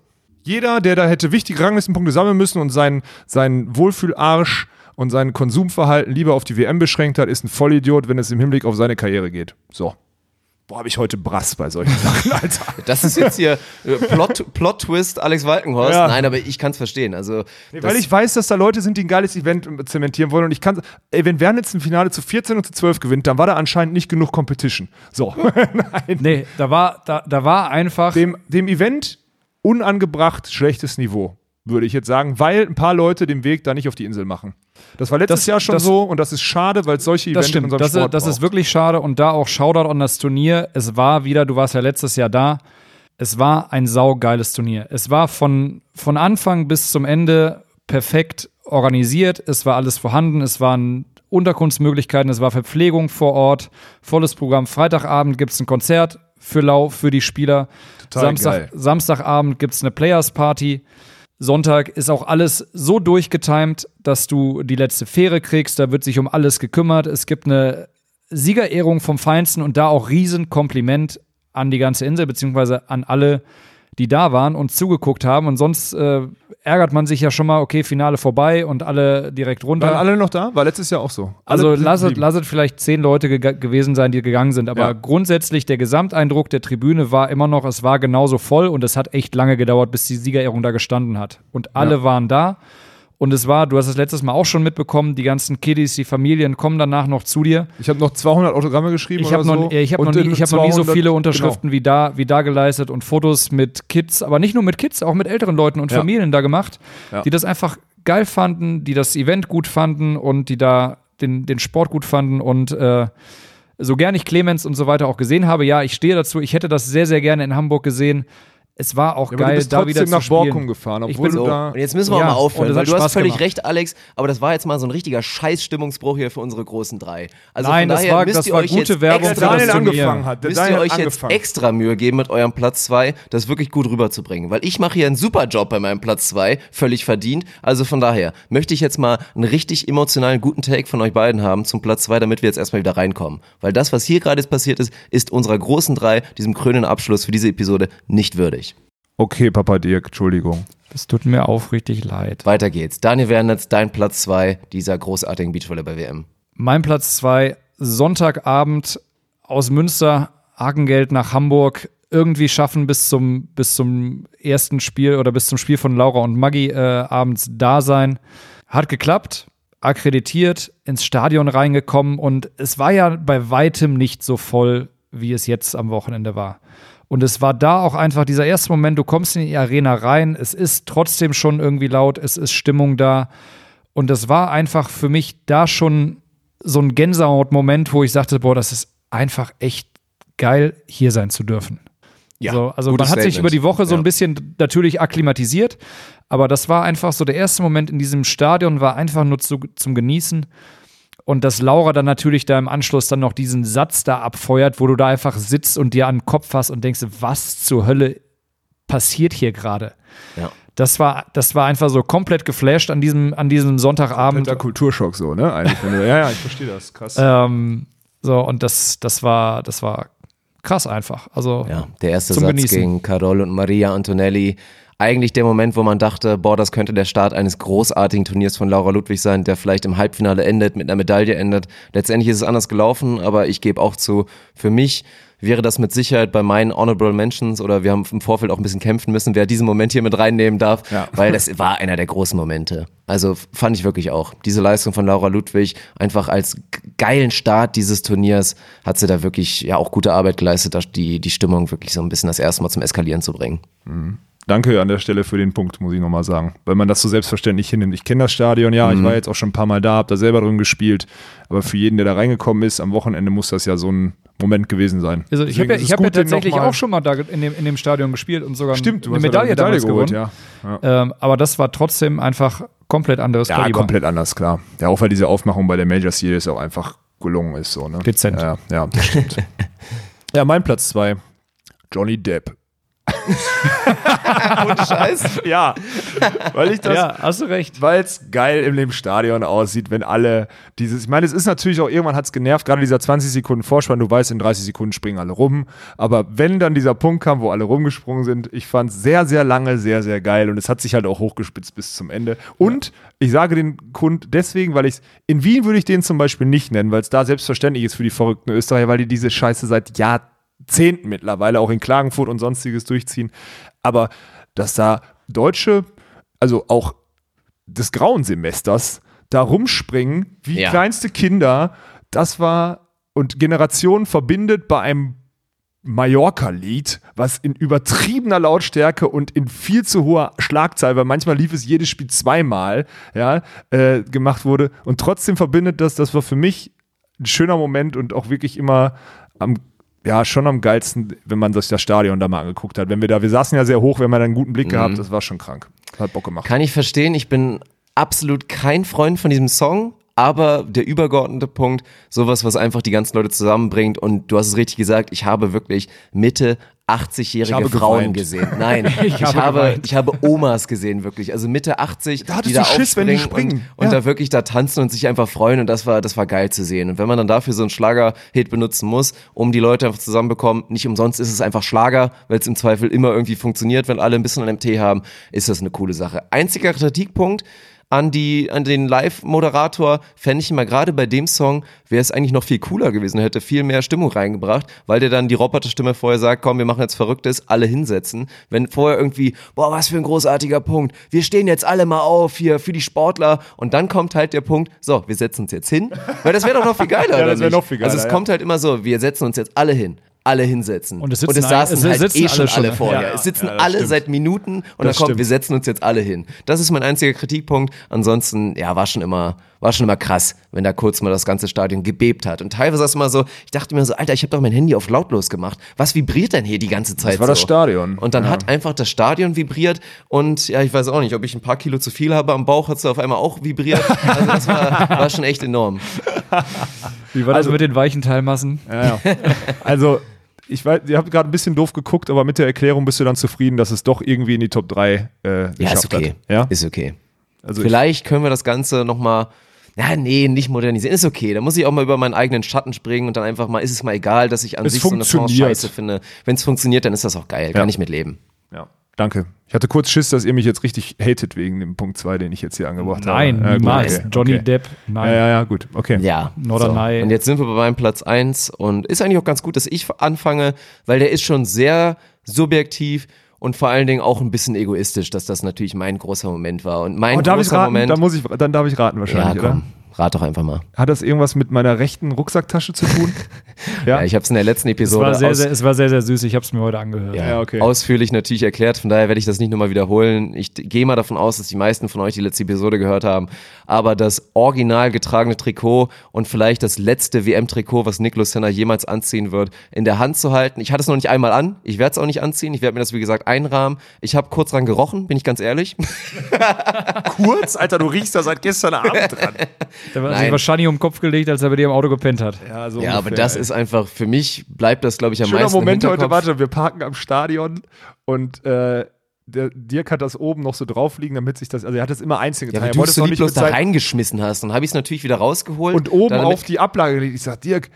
Jeder, der da hätte wichtige Ranglistenpunkte sammeln müssen und seinen, seinen Wohlfühlarsch und sein Konsumverhalten lieber auf die WM beschränkt hat, ist ein Vollidiot, wenn es im Hinblick auf seine Karriere geht. So. Boah, habe ich heute Brass bei solchen Sachen, Alter. Das ist jetzt hier äh, Plot, Plot-Twist Alex Walkenhorst. Ja. Nein, aber ich kann es verstehen. Also, Nee, weil ich weiß, dass da Leute sind, die ein geiles Event zementieren wollen und ich kann, ey, wenn Werner jetzt ein Finale zu 14 und zu 12 gewinnt, dann war da anscheinend nicht genug Competition. So. Nein. Nee, da war, da, da war einfach. Dem, dem Event unangebracht schlechtes Niveau, würde ich jetzt sagen, weil ein paar Leute den Weg da nicht auf die Insel machen. Das war letztes Das- Jahr schon das- so und das ist schade, weil es solche Events Das in unserem das, ist, Sport das ist braucht. wirklich schade und da auch Shoutout an das Turnier. Es war wieder, du warst ja letztes Jahr da, es war ein saugeiles Turnier. Es war von, von Anfang bis zum Ende perfekt organisiert, es war alles vorhanden, es waren Unterkunftsmöglichkeiten, es war Verpflegung vor Ort, volles Programm. Freitagabend gibt es ein Konzert für Lau, für die Spieler. Total Samstag, geil. Samstagabend gibt es eine Players Party. Sonntag ist auch alles so durchgetimt, dass du die letzte Fähre kriegst. Da wird sich um alles gekümmert. Es gibt eine Siegerehrung vom Feinsten und da auch Riesenkompliment an die ganze Insel, beziehungsweise an alle, die da waren und zugeguckt haben. Und sonst äh, ärgert man sich ja schon mal, okay, Finale vorbei und alle direkt runter. Waren alle noch da? War letztes Jahr auch so. Also Alle sind lasset, vielleicht zehn Leute gega- gewesen sein, die gegangen sind. Aber Ja. grundsätzlich der Gesamteindruck der Tribüne war immer noch, es war genauso voll und es hat echt lange gedauert, bis die Siegerehrung da gestanden hat. Und alle Ja. waren da. Und es war, du hast es letztes Mal auch schon mitbekommen, die ganzen Kiddies, die Familien kommen danach noch zu dir. Ich habe noch 200 Autogramme geschrieben Ich oder habe so. noch, ich hab noch, nie, ich hab noch nie so 200 viele Unterschriften Genau. wie, da, wie da geleistet und Fotos mit Kids, aber nicht nur mit Kids, auch mit älteren Leuten und Ja. Familien da gemacht, Ja. die das einfach geil fanden, die das Event gut fanden und die da den, den Sport gut fanden und äh, so gern ich Clemens und so weiter auch gesehen habe, ja, ich stehe dazu, ich hätte das sehr, sehr gerne in Hamburg gesehen. Es war auch Ja, geil, du bist da wieder nach. Borkum gefahren, Ich obwohl bin du So, da. und jetzt müssen wir Ja, auch mal aufhören, das weil du hast Spaß völlig gemacht. recht, Alex, aber das war jetzt mal so ein richtiger Scheiß-Stimmungsbruch hier für unsere großen drei. Also Nein, von das daher war- müsst das ihr war euch gute jetzt Werbung Der extra, das Daniel angefangen hat. Der müsst Daniel ihr euch jetzt extra Mühe geben mit eurem Platz 2, das wirklich gut rüberzubringen. Weil ich mache hier einen super Job bei meinem Platz 2, völlig verdient. Also von daher möchte ich jetzt mal einen richtig emotionalen, guten Take von euch beiden haben zum Platz 2, damit wir jetzt erstmal wieder reinkommen. Weil das, was hier gerade jetzt passiert ist, ist unserer großen drei, diesem krönenden Abschluss für diese Episode, nicht würdig. Okay, Papa Dirk, Entschuldigung. Das tut mir aufrichtig leid. Weiter geht's. Daniel Wernitz, dein Platz 2 dieser großartigen Beachvolleyball-WM. Mein Platz zwei Sonntagabend aus Münster, Hakengeld nach Hamburg, irgendwie schaffen bis zum, bis zum ersten Spiel oder bis zum Spiel von Laura und Maggie äh, abends da sein. Hat geklappt, akkreditiert, ins Stadion reingekommen und es war ja bei weitem nicht so voll, wie es jetzt am Wochenende war. Und es war da auch einfach dieser erste Moment, du kommst in die Arena rein, es ist trotzdem schon irgendwie laut, es ist Stimmung da. Und das war einfach für mich da schon so ein Gänsehaut-Moment, wo ich sagte, boah, das ist einfach echt geil, hier sein zu dürfen. Ja, so, also man hat sich Statement. über die Woche so Ja. ein bisschen natürlich akklimatisiert, aber das war einfach so der erste Moment in diesem Stadion, war einfach nur zu, zum Genießen. Und dass Laura dann natürlich da im Anschluss dann noch diesen Satz da abfeuert, wo du da einfach sitzt und dir an den Kopf hast und denkst, was zur Hölle passiert hier gerade? Ja. Das war, das war einfach so komplett geflasht an diesem, an diesem Sonntagabend. Der Kulturschock so, ne? Eigentlich, wenn du, ja, ja, ich verstehe das. Krass. Ähm, so, und das, das war, das war krass einfach. Also, Ja, der erste Zum Satz Genießen. gegen Carol und Maria Antonelli. Eigentlich der Moment, wo man dachte, boah, das könnte der Start eines großartigen Turniers von Laura Ludwig sein, der vielleicht im Halbfinale endet, mit einer Medaille endet. Letztendlich ist es anders gelaufen, aber ich gebe auch zu, für mich wäre das mit Sicherheit bei meinen Honorable Mentions oder wir haben im Vorfeld auch ein bisschen kämpfen müssen, wer diesen Moment hier mit reinnehmen darf, Ja. weil das war einer der großen Momente. Also fand ich wirklich auch. Diese Leistung von Laura Ludwig, einfach als geilen Start dieses Turniers, hat sie da wirklich ja auch gute Arbeit geleistet, die, die Stimmung wirklich so ein bisschen das erste Mal zum Eskalieren zu bringen. Danke an der Stelle für den Punkt, muss ich nochmal sagen. Weil man das so selbstverständlich hinnimmt. Ich kenne das Stadion, ja, ich war jetzt auch schon ein paar Mal da, habe da selber drin gespielt. Aber für jeden, der da reingekommen ist, am Wochenende muss das ja so ein Moment gewesen sein. also ich habe ja, hab ja tatsächlich auch schon mal da in dem, in dem Stadion gespielt und sogar Stimmt, eine hast ja da Medaille, damals gewonnen. ja. Ja, Ähm, aber das war trotzdem einfach komplett anderes ja Kaliber. komplett anders, klar. Ja, auch weil diese Aufmachung bei der Major Series auch einfach gelungen ist. So, ne? Dezent. Ja, ja, das stimmt. ja, mein Platz zwei, Johnny Depp. Ohne Scheiß. Ja, weil ich das Ja, hast du recht. weil es geil in dem Stadion aussieht, wenn alle dieses, ich meine, es ist natürlich auch, irgendwann hat es genervt, gerade dieser 20 Sekunden Vorspann, du weißt, in 30 Sekunden springen alle rum, aber wenn dann dieser Punkt kam, wo alle rumgesprungen sind, ich fand es sehr, sehr lange, sehr, sehr geil und es hat sich halt auch hochgespitzt bis zum Ende und ich sage den Kund deswegen, weil ich in Wien würde ich den zum Beispiel nicht nennen, weil es da selbstverständlich ist für die verrückten Österreicher, weil die diese Scheiße seit Jahr Jahrzehnten mittlerweile, auch in Klagenfurt und sonstiges durchziehen. Aber dass da Deutsche, also auch des grauen Semesters, da rumspringen wie Ja. kleinste Kinder, das war und Generationen verbindet bei einem Mallorca-Lied, was in übertriebener Lautstärke und in viel zu hoher Schlagzahl, weil manchmal lief es jedes Spiel zweimal, ja, äh, gemacht wurde. Und trotzdem verbindet das, das war für mich ein schöner Moment und auch wirklich immer am, ja, schon am geilsten, wenn man sich das Stadion da mal angeguckt hat. Wenn wir da, wir saßen ja sehr hoch, wir haben ja da einen guten Blick gehabt, das war schon krank. Hat Bock gemacht. Kann ich verstehen. Ich bin absolut kein Freund von diesem Song. Aber der übergeordnete Punkt, sowas, was einfach die ganzen Leute zusammenbringt. Und du hast es richtig gesagt, ich habe wirklich Mitte Ich 80-jährige habe Frauen geweint. gesehen. Nein, ich, habe habe, geweint. ich habe Omas gesehen, wirklich. Also Mitte 80, Da die da Schiss, wenn die. Und, und Ja. da wirklich da tanzen und sich einfach freuen. Und das war, das war geil zu sehen. Und wenn man dann dafür so einen Schlager-Hit benutzen muss, um die Leute einfach zusammenbekommen, nicht umsonst ist es einfach Schlager, weil es im Zweifel immer irgendwie funktioniert, wenn alle ein bisschen an MT haben, ist das eine coole Sache. Einziger Kritikpunkt, an, die, an den Live-Moderator fände ich immer gerade bei dem Song, wäre es eigentlich noch viel cooler gewesen, hätte viel mehr Stimmung reingebracht, weil der dann die Roboterstimme vorher sagt, komm, wir machen jetzt Verrücktes, alle hinsetzen. Wenn vorher irgendwie, boah, was für ein großartiger Punkt, wir stehen jetzt alle mal auf hier für die Sportler und dann kommt halt der Punkt, so, wir setzen uns jetzt hin, weil das wäre doch noch viel geiler, Ja, oder das wär nicht? noch viel geiler, Also es ja. kommt halt immer so, wir setzen uns jetzt alle hin. Alle hinsetzen. Und es sitzen saßen ein- es halt sitzen eh schon alle schon, alle ja. vorher. Ja, es sitzen ja, das alle stimmt. seit Minuten und dann Das kommt, stimmt. wir setzen uns jetzt alle hin. Das ist mein einziger Kritikpunkt. Ansonsten, ja, war schon immer, war schon immer krass, wenn da kurz mal das ganze Stadion gebebt hat. Und teilweise ist immer so, ich dachte mir so, Alter, ich habe doch mein Handy auf lautlos gemacht. Was vibriert denn hier die ganze Zeit? war das so? Stadion. Und dann hat einfach das Stadion vibriert und ja, ich weiß auch nicht, ob ich ein paar Kilo zu viel habe am Bauch, hat es auf einmal auch vibriert. Also das war, war schon echt enorm. Wie war das mit den weichen Teilmassen? Ja, ja. Also, ich weiß, ihr habt gerade ein bisschen doof geguckt, aber mit der Erklärung bist du dann zufrieden, dass es doch irgendwie in die Top 3 äh, geschafft Ja, ist okay. hat. Ja, Ist okay. also Vielleicht können wir das Ganze nochmal. Ja, nee, nicht modernisieren. Ist okay. Da muss ich auch mal über meinen eigenen Schatten springen und dann einfach mal, ist es mal egal, dass ich an Es sich so eine funktioniert. scheiße finde. Wenn es funktioniert, dann ist das auch geil. Kann ich mitleben. Ja, danke. Ich hatte kurz Schiss, dass ihr mich jetzt richtig hatet wegen dem Punkt 2, den ich jetzt hier angebracht Nein, habe. Ja, gut, niemals. okay, Johnny okay. Depp, nein. Ja, ja, ja, gut, okay. Ja. Norderney. Und jetzt sind wir bei meinem Platz 1 und ist eigentlich auch ganz gut, dass ich anfange, weil der ist schon sehr subjektiv und vor allen Dingen auch ein bisschen egoistisch, dass das natürlich mein großer Moment war. Und mein Oh, darf ich großer raten? Moment. Dann, muss ich, dann darf ich raten ja, wahrscheinlich, komm, rat doch einfach mal. Hat das irgendwas mit meiner rechten Rucksacktasche zu tun? Ja, ich habe es in der letzten Es Episode war, sehr, aus- sehr, es war sehr, sehr süß. Ich habe es mir heute angehört. ja, Ja, okay. ausführlich natürlich erklärt. Von daher werde ich das nicht nochmal wiederholen. Ich gehe mal davon aus, dass die meisten von euch die letzte Episode gehört haben. Aber das original getragene Trikot und vielleicht das letzte WM-Trikot, was Niklas Senna jemals anziehen wird, in der Hand zu halten. Ich hatte es noch nicht einmal an. Ich werde es auch nicht anziehen. Ich werde mir das, wie gesagt, einrahmen. Ich habe kurz dran gerochen, bin ich ganz ehrlich. Kurz? Alter, du riechst da seit gestern Abend dran. Der war Nein. sich wahrscheinlich um den Kopf gelegt, als er bei dir im Auto gepennt hat. Ja, so ja, aber ungefähr, das ey. ist einfach, für mich bleibt das, glaube ich, am Schöner meisten im Moment heute, warte, wir parken am Stadion und äh, der Dirk hat das oben noch so drauf liegen, damit sich das, also er hat das immer einzeln Ja, getan. weil Er du es so lieblos da reingeschmissen hast. Dann habe ich es natürlich wieder rausgeholt. und oben auf die Ablage gelegt. Ich sag, Dirk,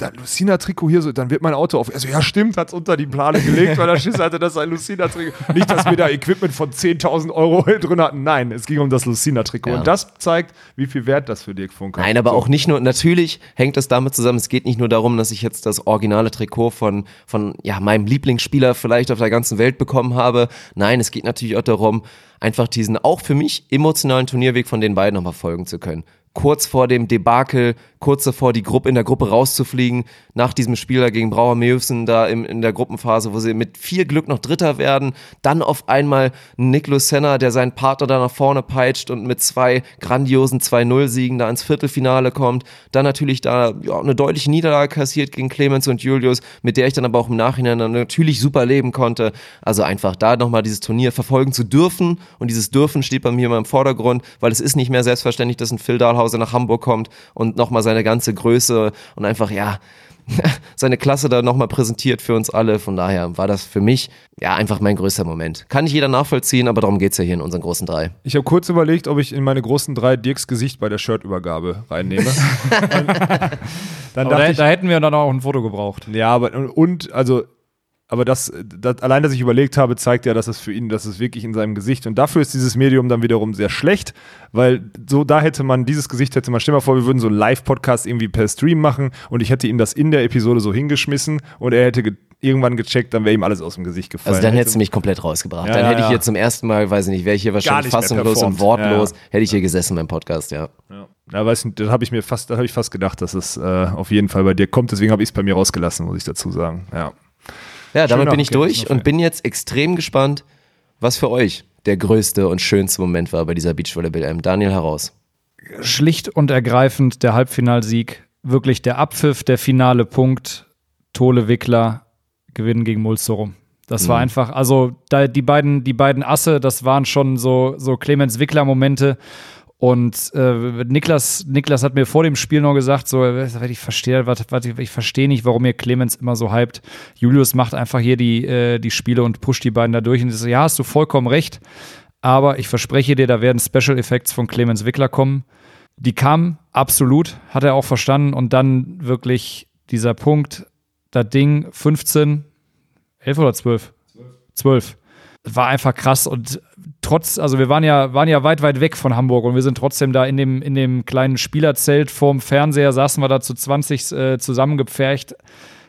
das Lucina-Trikot hier so, dann wird mein Auto auf. Also ja, stimmt, hat es unter die Plane gelegt, weil er Schiss hatte, dass ein Lucina-Trikot. Nicht, dass wir da Equipment von 10.000 Euro drin hatten. Nein, es ging um das Lucina-Trikot. Ja. Und das zeigt, wie viel Wert das für Dirk Funke hat. Nein, aber so. auch nicht nur, natürlich hängt das damit zusammen, es geht nicht nur darum, dass ich jetzt das originale Trikot von, von ja, meinem Lieblingsspieler vielleicht auf der ganzen Welt bekommen habe. Nein, es geht natürlich auch darum, einfach diesen auch für mich emotionalen Turnierweg von den beiden nochmal folgen zu können. Kurz vor dem Debakel, kurz davor, die Gruppe in der Gruppe rauszufliegen, nach diesem Spiel da gegen Brauer Meusen da im, in der Gruppenphase, wo sie mit viel Glück noch Dritter werden, dann auf einmal Niklas Senna, der seinen Partner da nach vorne peitscht und mit zwei grandiosen 2-0-Siegen da ins Viertelfinale kommt, dann natürlich da ja, eine deutliche Niederlage kassiert gegen Clemens und Julius, mit der ich dann aber auch im Nachhinein dann natürlich super leben konnte. Also einfach da nochmal dieses Turnier verfolgen zu dürfen und dieses Dürfen steht bei mir immer im Vordergrund, weil es ist nicht mehr selbstverständlich, dass ein Phil Dahlhauser nach Hamburg kommt und nochmal seine ganze Größe und einfach, ja, seine Klasse da nochmal präsentiert für uns alle. Von daher war das für mich ja einfach mein größter Moment. Kann nicht jeder nachvollziehen, aber darum geht's ja hier in unseren großen drei. Ich habe kurz überlegt, ob ich in meine großen drei Dirks Gesicht bei der Shirtübergabe reinnehme. dann dachte da, ich, da hätten wir dann auch ein Foto gebraucht. Ja, aber und, also aber das, das, allein, dass ich überlegt habe, zeigt ja, dass es für ihn, dass es wirklich in seinem Gesicht und dafür ist dieses Medium dann wiederum sehr schlecht, weil so da hätte man dieses Gesicht hätte man, stell dir mal vor, wir würden so einen Live-Podcast irgendwie per Stream machen und ich hätte ihm das in der Episode so hingeschmissen und er hätte ge irgendwann gecheckt, dann wäre ihm alles aus dem Gesicht gefallen. Also dann hättest du mich komplett rausgebracht. Ja, dann hätte ich hier zum ersten Mal, weiß ich nicht, wäre ich hier wahrscheinlich fassungslos und wortlos, Ja, ja. hätte ich hier gesessen beim Podcast, ja. Ja, ja weiß nicht, das habe ich mir fast, das habe ich fast gedacht, dass es äh, auf jeden Fall bei dir kommt. Deswegen habe ich es bei mir rausgelassen, muss ich dazu sagen. Ja. Ja, damit Schöner bin ich durch und bin jetzt extrem gespannt, was für euch der größte und schönste Moment war bei dieser Beachvolleyball-M. Daniel heraus. schlicht und ergreifend der Halbfinalsieg. Wirklich der Abpfiff, der finale Punkt. Tole Wickler gewinnen gegen Mulzorum. Das war einfach, also da, die, beiden, die beiden Asse, das waren schon so, so Clemens Wickler-Momente. Und äh, Niklas, Niklas hat mir vor dem Spiel noch gesagt, so, ich verstehe, was, was, ich verstehe nicht, warum ihr Clemens immer so hypt. Julius macht einfach hier die, äh, die Spiele und pusht die beiden da durch. Und so, ja, hast du vollkommen recht. Aber ich verspreche dir, da werden Special Effects von Clemens Wickler kommen. Die kamen, absolut, hat er auch verstanden. Und dann wirklich dieser Punkt, das Ding 15, 11 oder 12? 12. War einfach krass und trotz, also wir waren ja, waren ja weit, weit weg von Hamburg und wir sind trotzdem da in dem, in dem kleinen Spielerzelt vorm Fernseher, saßen wir da zu 20 äh, zusammengepfercht,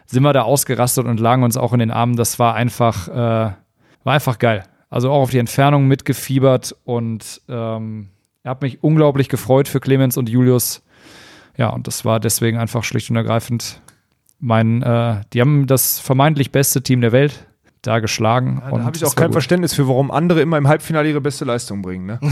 sind wir da ausgerastet und lagen uns auch in den Armen. Das war einfach, äh, war einfach geil. Also auch auf die Entfernung mitgefiebert und ähm, er hat mich unglaublich gefreut für Clemens und Julius. Ja, und das war deswegen einfach schlicht und ergreifend mein, äh, die haben das vermeintlich beste Team der Welt da geschlagen. Da habe ich auch kein Verständnis für, warum andere immer im Halbfinale ihre beste Leistung bringen. Ne?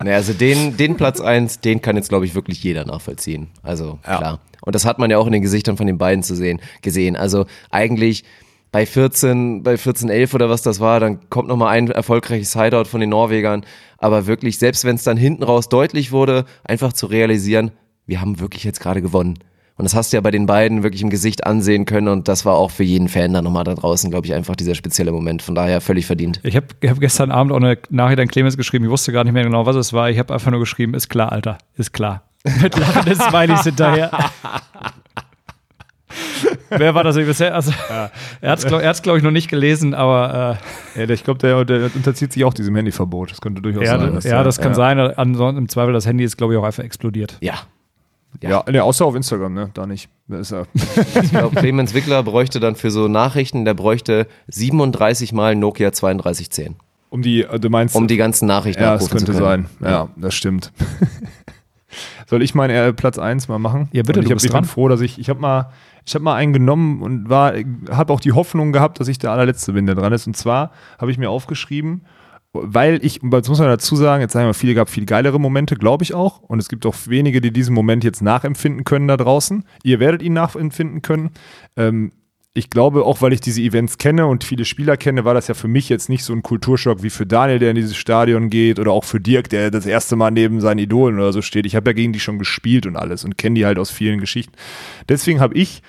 Naja, also den, den Platz 1, den kann jetzt, glaube ich, wirklich jeder nachvollziehen. Also Ja. klar. Und das hat man ja auch in den Gesichtern von den beiden zu sehen, gesehen. Also eigentlich bei 14, bei 14, 11 oder was das war, dann kommt nochmal ein erfolgreiches Hideout von den Norwegern. Aber wirklich, selbst wenn es dann hinten raus deutlich wurde, einfach zu realisieren, wir haben wirklich jetzt gerade gewonnen. Und das hast du ja bei den beiden wirklich im Gesicht ansehen können. Und das war auch für jeden Fan dann nochmal da draußen, glaube ich, einfach dieser spezielle Moment. Von daher völlig verdient. Ich habe hab gestern Abend auch eine Nachricht an Clemens geschrieben. Ich wusste gar nicht mehr genau, was es war. Ich habe einfach nur geschrieben, ist klar, Alter, ist klar. Mit lachenden Smileys hinterher. Wer war das bisher? Also, Er hat es, glaube glaub ich, noch nicht gelesen, aber ja, der- ich glaube, der, der unterzieht sich auch diesem Handyverbot. Das könnte äh, durchaus ja, sein. ja, das kann sein. Ansonsten im Zweifel, das Handy ist, glaube ich, auch einfach explodiert. Ja. Ja, nee, außer auf Instagram, ne? Da nicht. Da ist er. Ich glaube, Clemens Wickler bräuchte dann für so Nachrichten, der bräuchte 37 mal Nokia 3210, Um die, äh, du meinst. um die ganzen Nachrichten ja, das könnte zu können. sein. Ja, das stimmt. Soll ich meinen äh, Platz 1 mal machen? Ja, bitte, Und ich du hab- bist ich bin dran. froh, dass ich, ich habe mal, ich habe mal einen genommen und war, habe auch die Hoffnung gehabt, dass ich der allerletzte bin, der dran ist. Und zwar habe ich mir aufgeschrieben, weil ich, jetzt muss man dazu sagen, jetzt sagen wir, viele gab viel geilere Momente, glaube ich auch. Und es gibt auch wenige, die diesen Moment jetzt nachempfinden können da draußen. Ihr werdet ihn nachempfinden können. Ähm, ich glaube, auch weil ich diese Events kenne und viele Spieler kenne, war das ja für mich jetzt nicht so ein Kulturschock wie für Daniel, der in dieses Stadion geht, oder auch für Dirk, der das erste Mal neben seinen Idolen oder so steht. Ich habe ja gegen die schon gespielt und alles und kenne die halt aus vielen Geschichten. Deswegen habe ich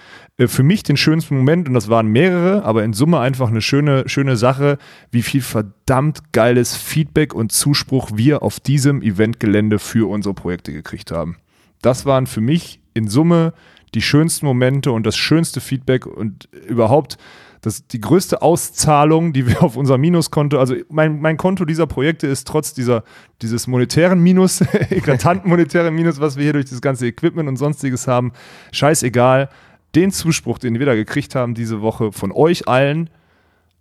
für mich den schönsten Moment, und das waren mehrere, aber in Summe einfach eine schöne, schöne Sache, wie viel verdammt geiles Feedback und Zuspruch wir auf diesem Eventgelände für unsere Projekte gekriegt haben. Das waren für mich in Summe die schönsten Momente und das schönste Feedback und überhaupt das, die größte Auszahlung, die wir auf unser Minuskonto, also mein, mein Konto dieser Projekte ist trotz dieser, dieses monetären Minus, eklatanten monetären Minus, was wir hier durch das ganze Equipment und sonstiges haben, scheißegal. Den Zuspruch, den wir da gekriegt haben diese Woche von euch allen,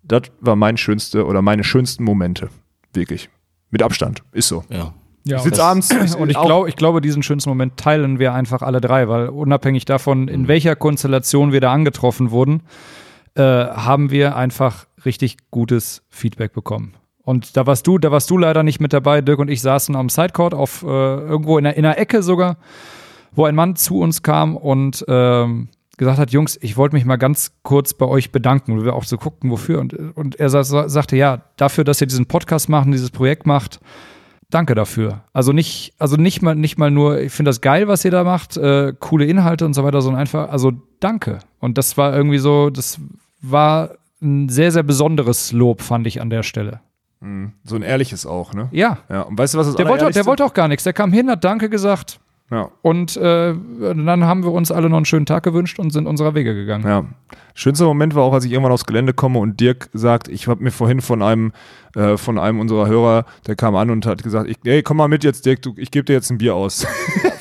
das war mein schönste oder meine schönsten Momente. Wirklich. Mit Abstand. Ist so. Ja. Ja, Ich abends Und ich, glaub, ich glaube, diesen schönsten Moment teilen wir einfach alle drei, weil unabhängig davon, Mhm. in welcher Konstellation wir da angetroffen wurden, äh, haben wir einfach richtig gutes Feedback bekommen. Und da warst du, da warst du leider nicht mit dabei. Dirk und ich saßen am Sidecourt auf äh, irgendwo in der, in der Ecke sogar, wo ein Mann zu uns kam und ähm, gesagt hat, Jungs, ich wollte mich mal ganz kurz bei euch bedanken. Und wir auch so guckten, wofür. Und, und er sa sa- sagte, ja, dafür, dass ihr diesen Podcast macht, und dieses Projekt macht, danke dafür. Also nicht, also nicht mal, nicht mal nur, ich finde das geil, was ihr da macht, äh, coole Inhalte und so weiter, sondern einfach, also danke. Und das war irgendwie so, das war ein sehr, sehr besonderes Lob, fand ich an der Stelle. So ein ehrliches auch, ne? Ja. Ja, und weißt du, was das Der wollte, der wollte auch gar nichts. Der kam hin, hat Danke gesagt. Ja. Und äh, dann haben wir uns alle noch einen schönen Tag gewünscht und sind unserer Wege gegangen. Ja. Schönster Moment war auch, als ich irgendwann aufs Gelände komme und Dirk sagt, ich habe mir vorhin von einem äh, von einem unserer Hörer, der kam an und hat gesagt, ich, hey, komm mal mit jetzt, Dirk, du, ich gebe dir jetzt ein Bier aus.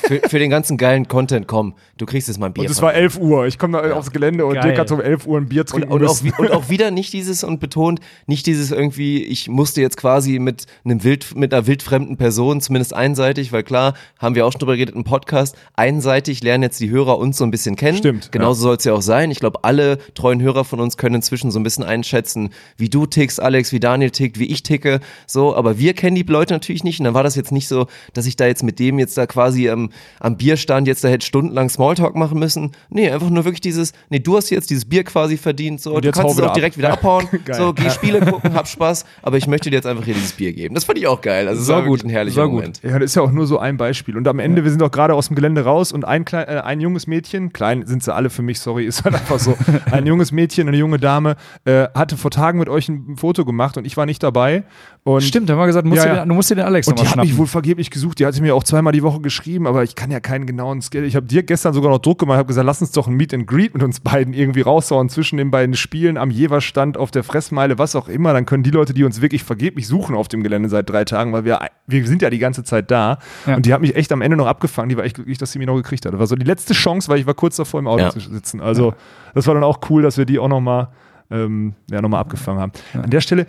Für, für den ganzen geilen Content, komm, du kriegst jetzt mal ein Bier. Und es war mir. 11 Uhr. Ich komme da aufs Gelände und Geil. Dirk hat um 11 Uhr ein Bier Und, trinken und, auch, müssen. wie- und auch wieder nicht dieses und betont, nicht dieses irgendwie, ich musste jetzt quasi mit einem wild, mit einer wildfremden Person, zumindest einseitig, weil klar, haben wir auch schon drüber geredet im Podcast, einseitig lernen jetzt die Hörer uns so ein bisschen kennen. Stimmt, Genauso soll es ja auch sein. Ich glaube, alle treuen Hörer von uns können inzwischen so ein bisschen einschätzen, wie du tickst, Alex, wie Daniel tickt, wie ich ticke, so, aber wir kennen die Leute natürlich nicht und dann war das jetzt nicht so, dass ich da jetzt mit dem jetzt da quasi am Bierstand jetzt da hätte stundenlang Smalltalk machen müssen. Nee, einfach nur wirklich dieses, nee, du hast jetzt dieses Bier quasi verdient, so, du kannst es auch direkt ab. wieder abhauen, so, geh Spiele gucken, hab Spaß, aber ich möchte dir jetzt einfach hier dieses Bier geben. Das fand ich auch geil, also es Sehr war wirklich gut, ein herrlicher gut. Moment. Ja, das ist ja auch nur so ein Beispiel. Und am Ende, wir sind auch gerade aus dem Gelände raus und ein, klein, äh, ein junges Mädchen, klein sind sie alle für mich, sorry, ist halt einfach so, ein junges Mädchen, eine junge Dame, äh, hatte vor Tagen mit euch ein Foto gemacht und ich war nicht dabei. Und Stimmt, da haben wir gesagt, du musst, Ja, dir ja. Den, du musst dir den Alex Und nochmal die hat mich wohl vergeblich gesucht. Die hatte mir auch zweimal die Woche geschrieben, aber ich kann ja keinen genauen Schedule. Ich habe dir gestern sogar noch Druck gemacht, habe gesagt, lass uns doch ein Meet and Greet mit uns beiden irgendwie raushauen zwischen den beiden Spielen am Jeverstand, auf der Fressmeile, was auch immer. Dann können die Leute, die uns wirklich vergeblich suchen auf dem Gelände seit drei Tagen, weil wir, wir sind ja die ganze Zeit da. Ja. Und die hat mich echt am Ende noch abgefangen. Die war echt glücklich, dass sie mich noch gekriegt hat. Das war so die letzte Chance, weil ich war kurz davor im Auto Ja. zu sitzen. Also das war dann auch cool, dass wir die auch nochmal ähm, ja, noch mal abgefangen haben. An der Stelle,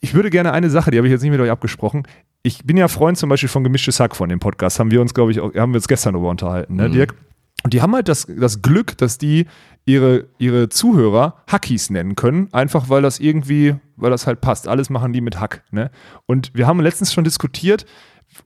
ich würde gerne eine Sache, die habe ich jetzt nicht mit euch abgesprochen. Ich bin ja Freund zum Beispiel von Gemischtes Hack von dem Podcast. Haben wir uns, glaube ich, auch, haben wir uns gestern darüber unterhalten, ne, Dirk? Und die haben halt das, das Glück, dass die ihre, ihre Zuhörer Hackies nennen können, einfach weil das irgendwie, weil das halt passt. Alles machen die mit Hack. Ne? Und wir haben letztens schon diskutiert,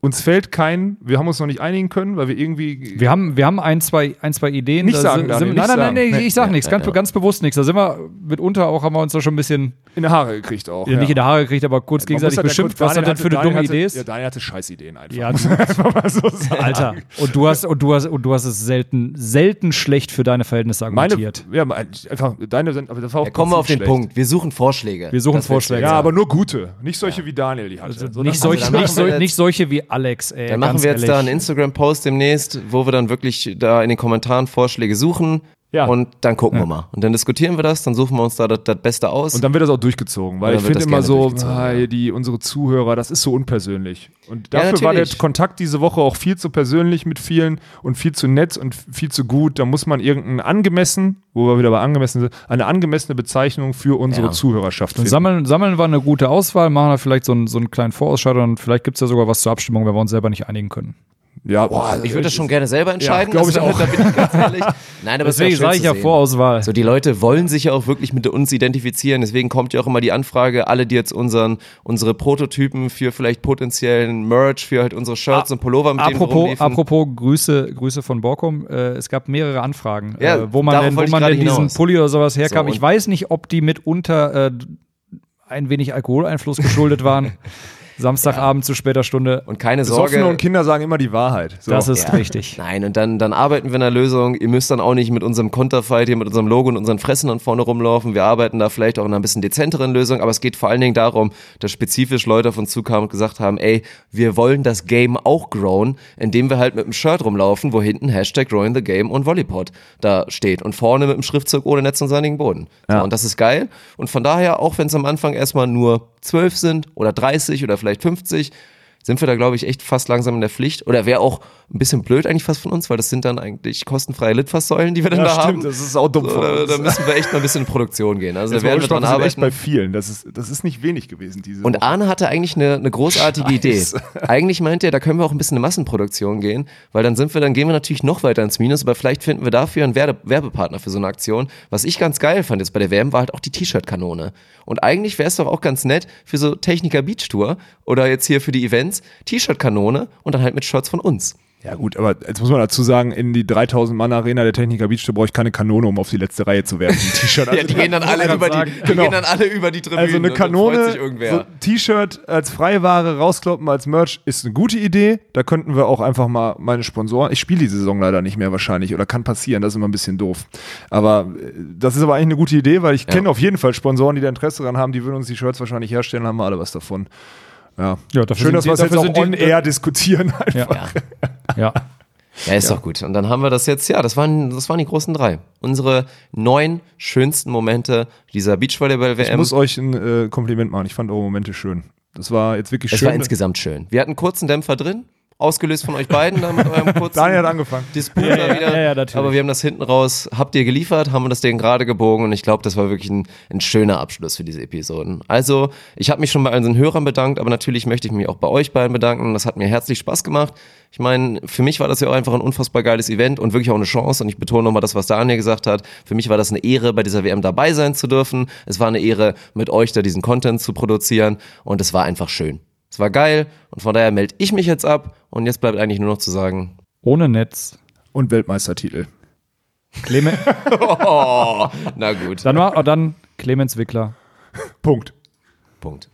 uns fällt kein, wir haben uns noch nicht einigen können, weil wir irgendwie. Wir haben, wir haben ein, zwei, ein, zwei Ideen. Nicht sagen, sind, sind, nicht Nein, nein, nein, Nee. ich sag nichts, ganz, ganz bewusst nichts. Da sind wir mitunter auch, haben wir uns da schon ein bisschen, in die Haare gekriegt auch. nicht in die Haare gekriegt, aber kurz gegenseitig halt ja beschimpft, kurz- was Daniel denn für eine hatte- dumme Daniel Idee hatte, ist. Ja, Daniel hatte Scheißideen einfach. Ja, einfach mal so. Alter. Und du hast, und du hast, und du hast es selten, selten schlecht für deine Verhältnisse Meine, argumentiert. ja, einfach deine sind, aber das war auch Ja, kommen wir auf den schlecht. Punkt. Wir suchen Vorschläge. Wir suchen Das Vorschläge. Ja, aber nur gute, nicht solche wie Daniel die hatte. Also So, nicht, solche, dann nicht, so, jetzt- nicht solche wie Alex, ey. Dann machen ganz wir jetzt da einen ehrlich. Instagram-Post demnächst, wo wir dann wirklich da in den Kommentaren Vorschläge suchen. Ja. Und dann gucken wir mal. Und dann diskutieren wir das, dann suchen wir uns da das, das Beste aus. Und dann wird das auch durchgezogen, weil Ja, ich finde immer so, ah, ja. die, unsere Zuhörer, das ist so unpersönlich. Und Ja, dafür war der. Kontakt diese Woche auch viel zu persönlich mit vielen und viel zu nett und viel zu gut. Da muss man irgendeinen angemessen, wo wir wieder bei angemessen sind, eine angemessene Bezeichnung für unsere Ja. Zuhörerschaft Dann finden. sammeln, sammeln wir eine gute Auswahl, machen da vielleicht so einen, so einen kleinen Vorausschau und vielleicht gibt es ja sogar was zur Abstimmung, wenn wir uns selber nicht einigen können. Ja, boah, ich würde das schon gerne selber entscheiden. glaub ich also, auch. Da bin ich ganz ehrlich. Nein, aber Deswegen ja sage ich ja. Vorauswahl. So, die Leute wollen sich ja auch wirklich mit uns identifizieren. Deswegen kommt ja auch immer die Anfrage, alle, die jetzt unseren, unsere Prototypen für vielleicht potenziellen Merch, für halt unsere Shirts und Pullover, mit denen Apropos, rumliefen. apropos Grüße, Grüße von Borkum. Äh, es gab mehrere Anfragen, Ja, äh, wo man denn, wo ich man denn diesen hinaus. Pulli oder sowas herkam. So, ich weiß nicht, ob die mitunter äh, ein wenig Alkoholeinfluss geschuldet waren. Samstagabend zu später Stunde. Und keine Besoffene Sorge. und Kinder sagen immer die Wahrheit. So. Das ist Ja. richtig. Nein, und dann, dann arbeiten wir in einer Lösung. Ihr müsst dann auch nicht mit unserem Konterfight hier, mit unserem Logo und unseren Fressen dann vorne rumlaufen. Wir arbeiten da vielleicht auch in einer bisschen dezenteren Lösung, aber es geht vor allen Dingen darum, dass spezifisch Leute auf uns zukamen und gesagt haben, ey, wir wollen das Game auch growen, indem wir halt mit einem Shirt rumlaufen, wo hinten Hashtag Growing the Game und Volleypod da steht und vorne mit dem Schriftzug ohne Netz und sandigen Boden. So, Ja. und das ist geil. Und von daher, auch wenn es am Anfang erstmal nur 12 sind oder 30 oder vielleicht 50, sind wir da, glaube ich, echt fast langsam in der Pflicht. Oder wäre auch ein bisschen blöd eigentlich fast von uns, weil das sind dann eigentlich kostenfreie Litfaßsäulen, die wir dann Ja, da stimmt, haben. das ist auch dumm So, von da, uns. da müssen wir echt mal ein bisschen in Produktion gehen. Also Jetzt da werden wir dran sind echt arbeiten. bei vielen. Das ist, das ist nicht wenig gewesen diese Und Woche. Arne hatte eigentlich eine, eine großartige Idee. Scheiße. Eigentlich meinte er, da können wir auch ein bisschen in Massenproduktion gehen, weil dann sind wir, dann gehen wir natürlich noch weiter ins Minus, aber vielleicht finden wir dafür einen Werbe Werbepartner für so eine Aktion. Was ich ganz geil fand jetzt bei der WM war halt auch die T-Shirt-Kanone. Und eigentlich wäre es doch auch ganz nett für so Techniker Beach Tour oder jetzt hier für die Events T-Shirt-Kanone und dann halt mit Shirts von uns. Ja gut, aber jetzt muss man dazu sagen, in die 3000 Mann Arena der Techniker Beach, da brauche ich keine Kanone, um auf die letzte Reihe zu werfen. T-Shirt. Ja, die gehen dann alle Also, über die, die genau. gehen dann alle über die Tribüne. Also eine Kanone, so T-Shirt als Freiware rauskloppen als Merch ist eine gute Idee. Da könnten wir auch einfach mal meine Sponsoren. Ich spiele diese Saison leider nicht mehr wahrscheinlich oder kann passieren. Das ist immer ein bisschen doof. Aber äh, das ist aber eigentlich eine gute Idee, weil ich kenne auf jeden Fall Sponsoren, die da Interesse daran haben. Die würden uns die Shirts wahrscheinlich herstellen, haben wir alle was davon. Ja, Ja, dafür schön, dass wir es jetzt auch sind die- on air diskutieren. Einfach. Ja. ja. Ja, ist doch gut. Und dann haben wir das jetzt, ja, das waren, das waren die großen drei. Unsere neun schönsten Momente dieser Ich Beachvolleyball-WM. muss euch ein äh, Kompliment machen. Ich fand eure Momente schön. Das war jetzt wirklich Es schön. war insgesamt schön. Wir hatten einen kurzen Dämpfer drin, ausgelöst von euch beiden da mit eurem kurzen Daniel hat angefangen. Disput da wieder. ja, ja, natürlich. Aber wir haben das hinten raus, habt ihr geliefert, haben wir das Ding gerade gebogen und ich glaube, das war wirklich ein, ein schöner Abschluss für diese Episoden. Also, ich habe mich schon bei unseren Hörern bedankt, aber natürlich möchte ich mich auch bei euch beiden bedanken. Das hat mir herzlich Spaß gemacht. Ich meine, für mich war das ja auch einfach ein unfassbar geiles Event und wirklich auch eine Chance. Und ich betone nochmal das, was Daniel gesagt hat. Für mich war das eine Ehre, bei dieser WM dabei sein zu dürfen. Es war eine Ehre, mit euch da diesen Content zu produzieren. Und es war einfach schön. Es war geil. Und von daher melde ich mich jetzt ab. Und jetzt bleibt eigentlich nur noch zu sagen, Ohne Netz. Und Weltmeistertitel. Clemens, oh, na gut. dann war, oh, dann Clemens Wickler. Punkt. Punkt.